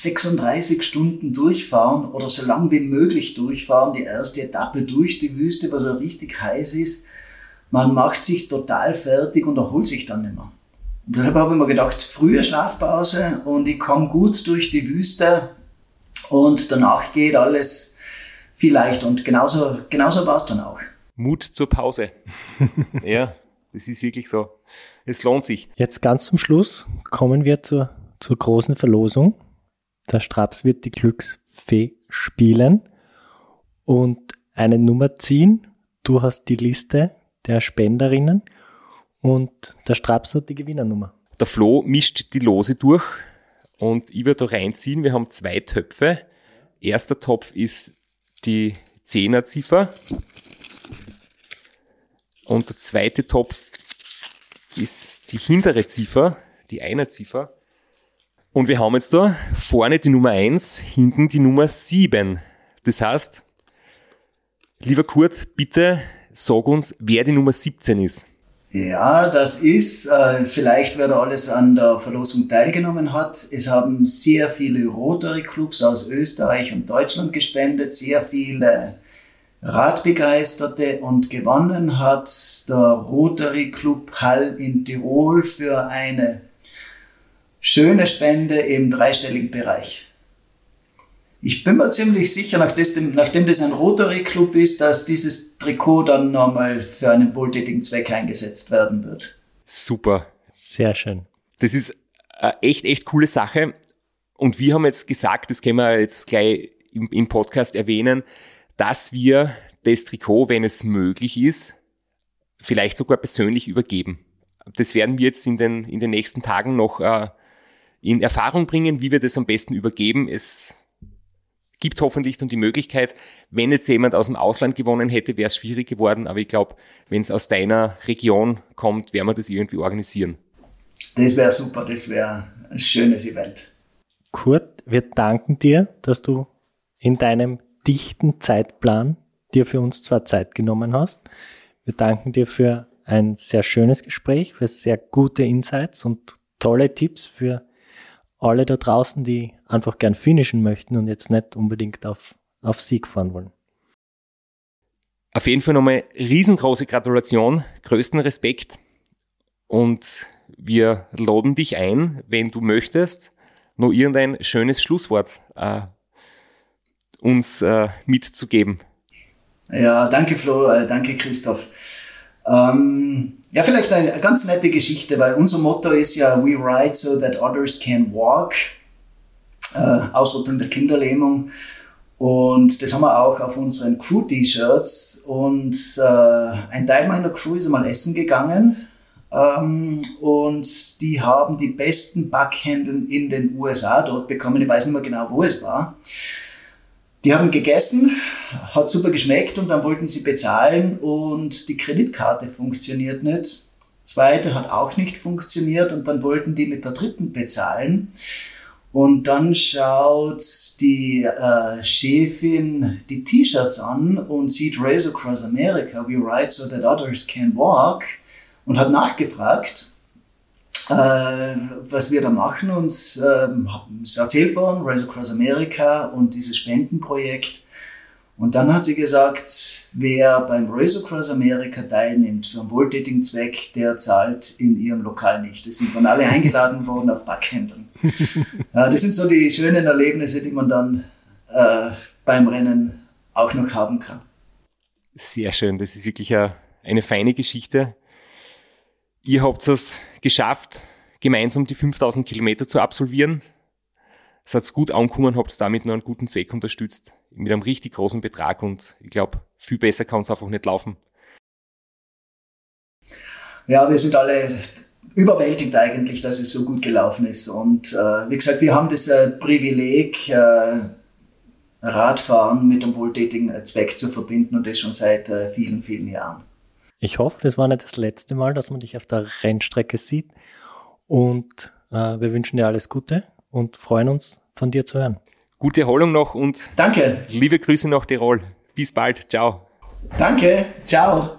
36 Stunden durchfahren oder so lang wie möglich durchfahren, die erste Etappe durch die Wüste, was so richtig heiß ist man macht sich total fertig und erholt sich dann nicht mehr. Und deshalb habe ich mir gedacht, frühe Schlafpause und ich komme gut durch die Wüste und danach geht alles viel leichter. Und genauso, genauso war es dann auch. Mut zur Pause. ja, das ist wirklich so. Es lohnt sich. Jetzt ganz zum Schluss kommen wir zur, zur großen Verlosung. Der Straps wird die Glücksfee spielen und eine Nummer ziehen. Du hast die Liste der Spenderinnen und der Straps hat die Gewinnernummer. Der Flo mischt die Lose durch und ich werde da reinziehen. Wir haben zwei Töpfe. Erster Topf ist die Zehnerziffer und der zweite Topf ist die hintere Ziffer, die Einerziffer. Und wir haben jetzt da vorne die Nummer 1, hinten die Nummer 7. Das heißt, Lieber Kurt, bitte sag uns, wer die Nummer 17 ist. Ja, das ist, äh, vielleicht wer da alles an der Verlosung teilgenommen hat. Es haben sehr viele Rotary Clubs aus Österreich und Deutschland gespendet, sehr viele Radbegeisterte und gewonnen hat der Rotary Club Hall in Tirol für eine schöne Spende im dreistelligen Bereich. Ich bin mir ziemlich sicher, nachdem das ein Rotary Club ist, dass dieses Trikot dann nochmal für einen wohltätigen Zweck eingesetzt werden wird. Super. Sehr schön. Das ist eine echt, echt coole Sache. Und wir haben jetzt gesagt, das können wir jetzt gleich im, im Podcast erwähnen, dass wir das Trikot, wenn es möglich ist, vielleicht sogar persönlich übergeben. Das werden wir jetzt in den, in den nächsten Tagen noch äh, in Erfahrung bringen, wie wir das am besten übergeben. Es gibt hoffentlich dann die Möglichkeit, wenn jetzt jemand aus dem Ausland gewonnen hätte, wäre es schwierig geworden. Aber ich glaube, wenn es aus deiner Region kommt, werden wir das irgendwie organisieren. Das wäre super, das wäre ein schönes Event. Kurt, wir danken dir, dass du in deinem dichten Zeitplan dir für uns zwar Zeit genommen hast. Wir danken dir für ein sehr schönes Gespräch, für sehr gute Insights und tolle Tipps für alle da draußen, die einfach gern finishen möchten und jetzt nicht unbedingt auf, auf Sieg fahren wollen. Auf jeden Fall nochmal riesengroße Gratulation, größten Respekt und wir laden dich ein, wenn du möchtest, noch irgendein schönes Schlusswort äh, uns äh, mitzugeben. Ja, danke Flo, äh, danke Christoph. Ähm, ja, vielleicht eine ganz nette Geschichte, weil unser Motto ist ja We ride so that others can walk. Äh, Ausrottung der Kinderlähmung. Und das haben wir auch auf unseren Crew-T-Shirts. Und äh, ein Teil meiner Crew ist mal essen gegangen. Ähm, und die haben die besten Backhändeln in den USA dort bekommen. Ich weiß nicht mehr genau, wo es war. Die haben gegessen, hat super geschmeckt und dann wollten sie bezahlen und die Kreditkarte funktioniert nicht. Zweite hat auch nicht funktioniert und dann wollten die mit der dritten bezahlen. Und dann schaut die äh, Chefin die T-Shirts an und sieht Race Across America, we ride so that others can walk und hat nachgefragt äh, was wir da machen. Und ähm, ist erzählt worden, Race Across America und dieses Spendenprojekt. Und dann hat sie gesagt, wer beim Race Across America teilnimmt für einen wohltätigen Zweck, der zahlt in ihrem Lokal nicht. Das sind dann alle eingeladen worden auf Backhändeln. ja, das sind so die schönen Erlebnisse, die man dann äh, beim Rennen auch noch haben kann. Sehr schön, das ist wirklich eine, eine feine Geschichte. Ihr habt es geschafft, gemeinsam die 5000 Kilometer zu absolvieren. Es hat gut angekommen, habt damit noch einen guten Zweck unterstützt. Mit einem richtig großen Betrag und ich glaube, viel besser kann es einfach nicht laufen. Ja, wir sind alle überwältigt eigentlich, dass es so gut gelaufen ist. Und äh, wie gesagt, wir haben das äh, Privileg, äh, Radfahren mit einem wohltätigen Zweck zu verbinden und das schon seit äh, vielen, vielen Jahren. Ich hoffe, das war nicht das letzte Mal, dass man dich auf der Rennstrecke sieht. Und äh, wir wünschen dir alles Gute und freuen uns, von dir zu hören. Gute Erholung noch und Danke. liebe Grüße nach Tirol. Bis bald. Ciao. Danke. Ciao.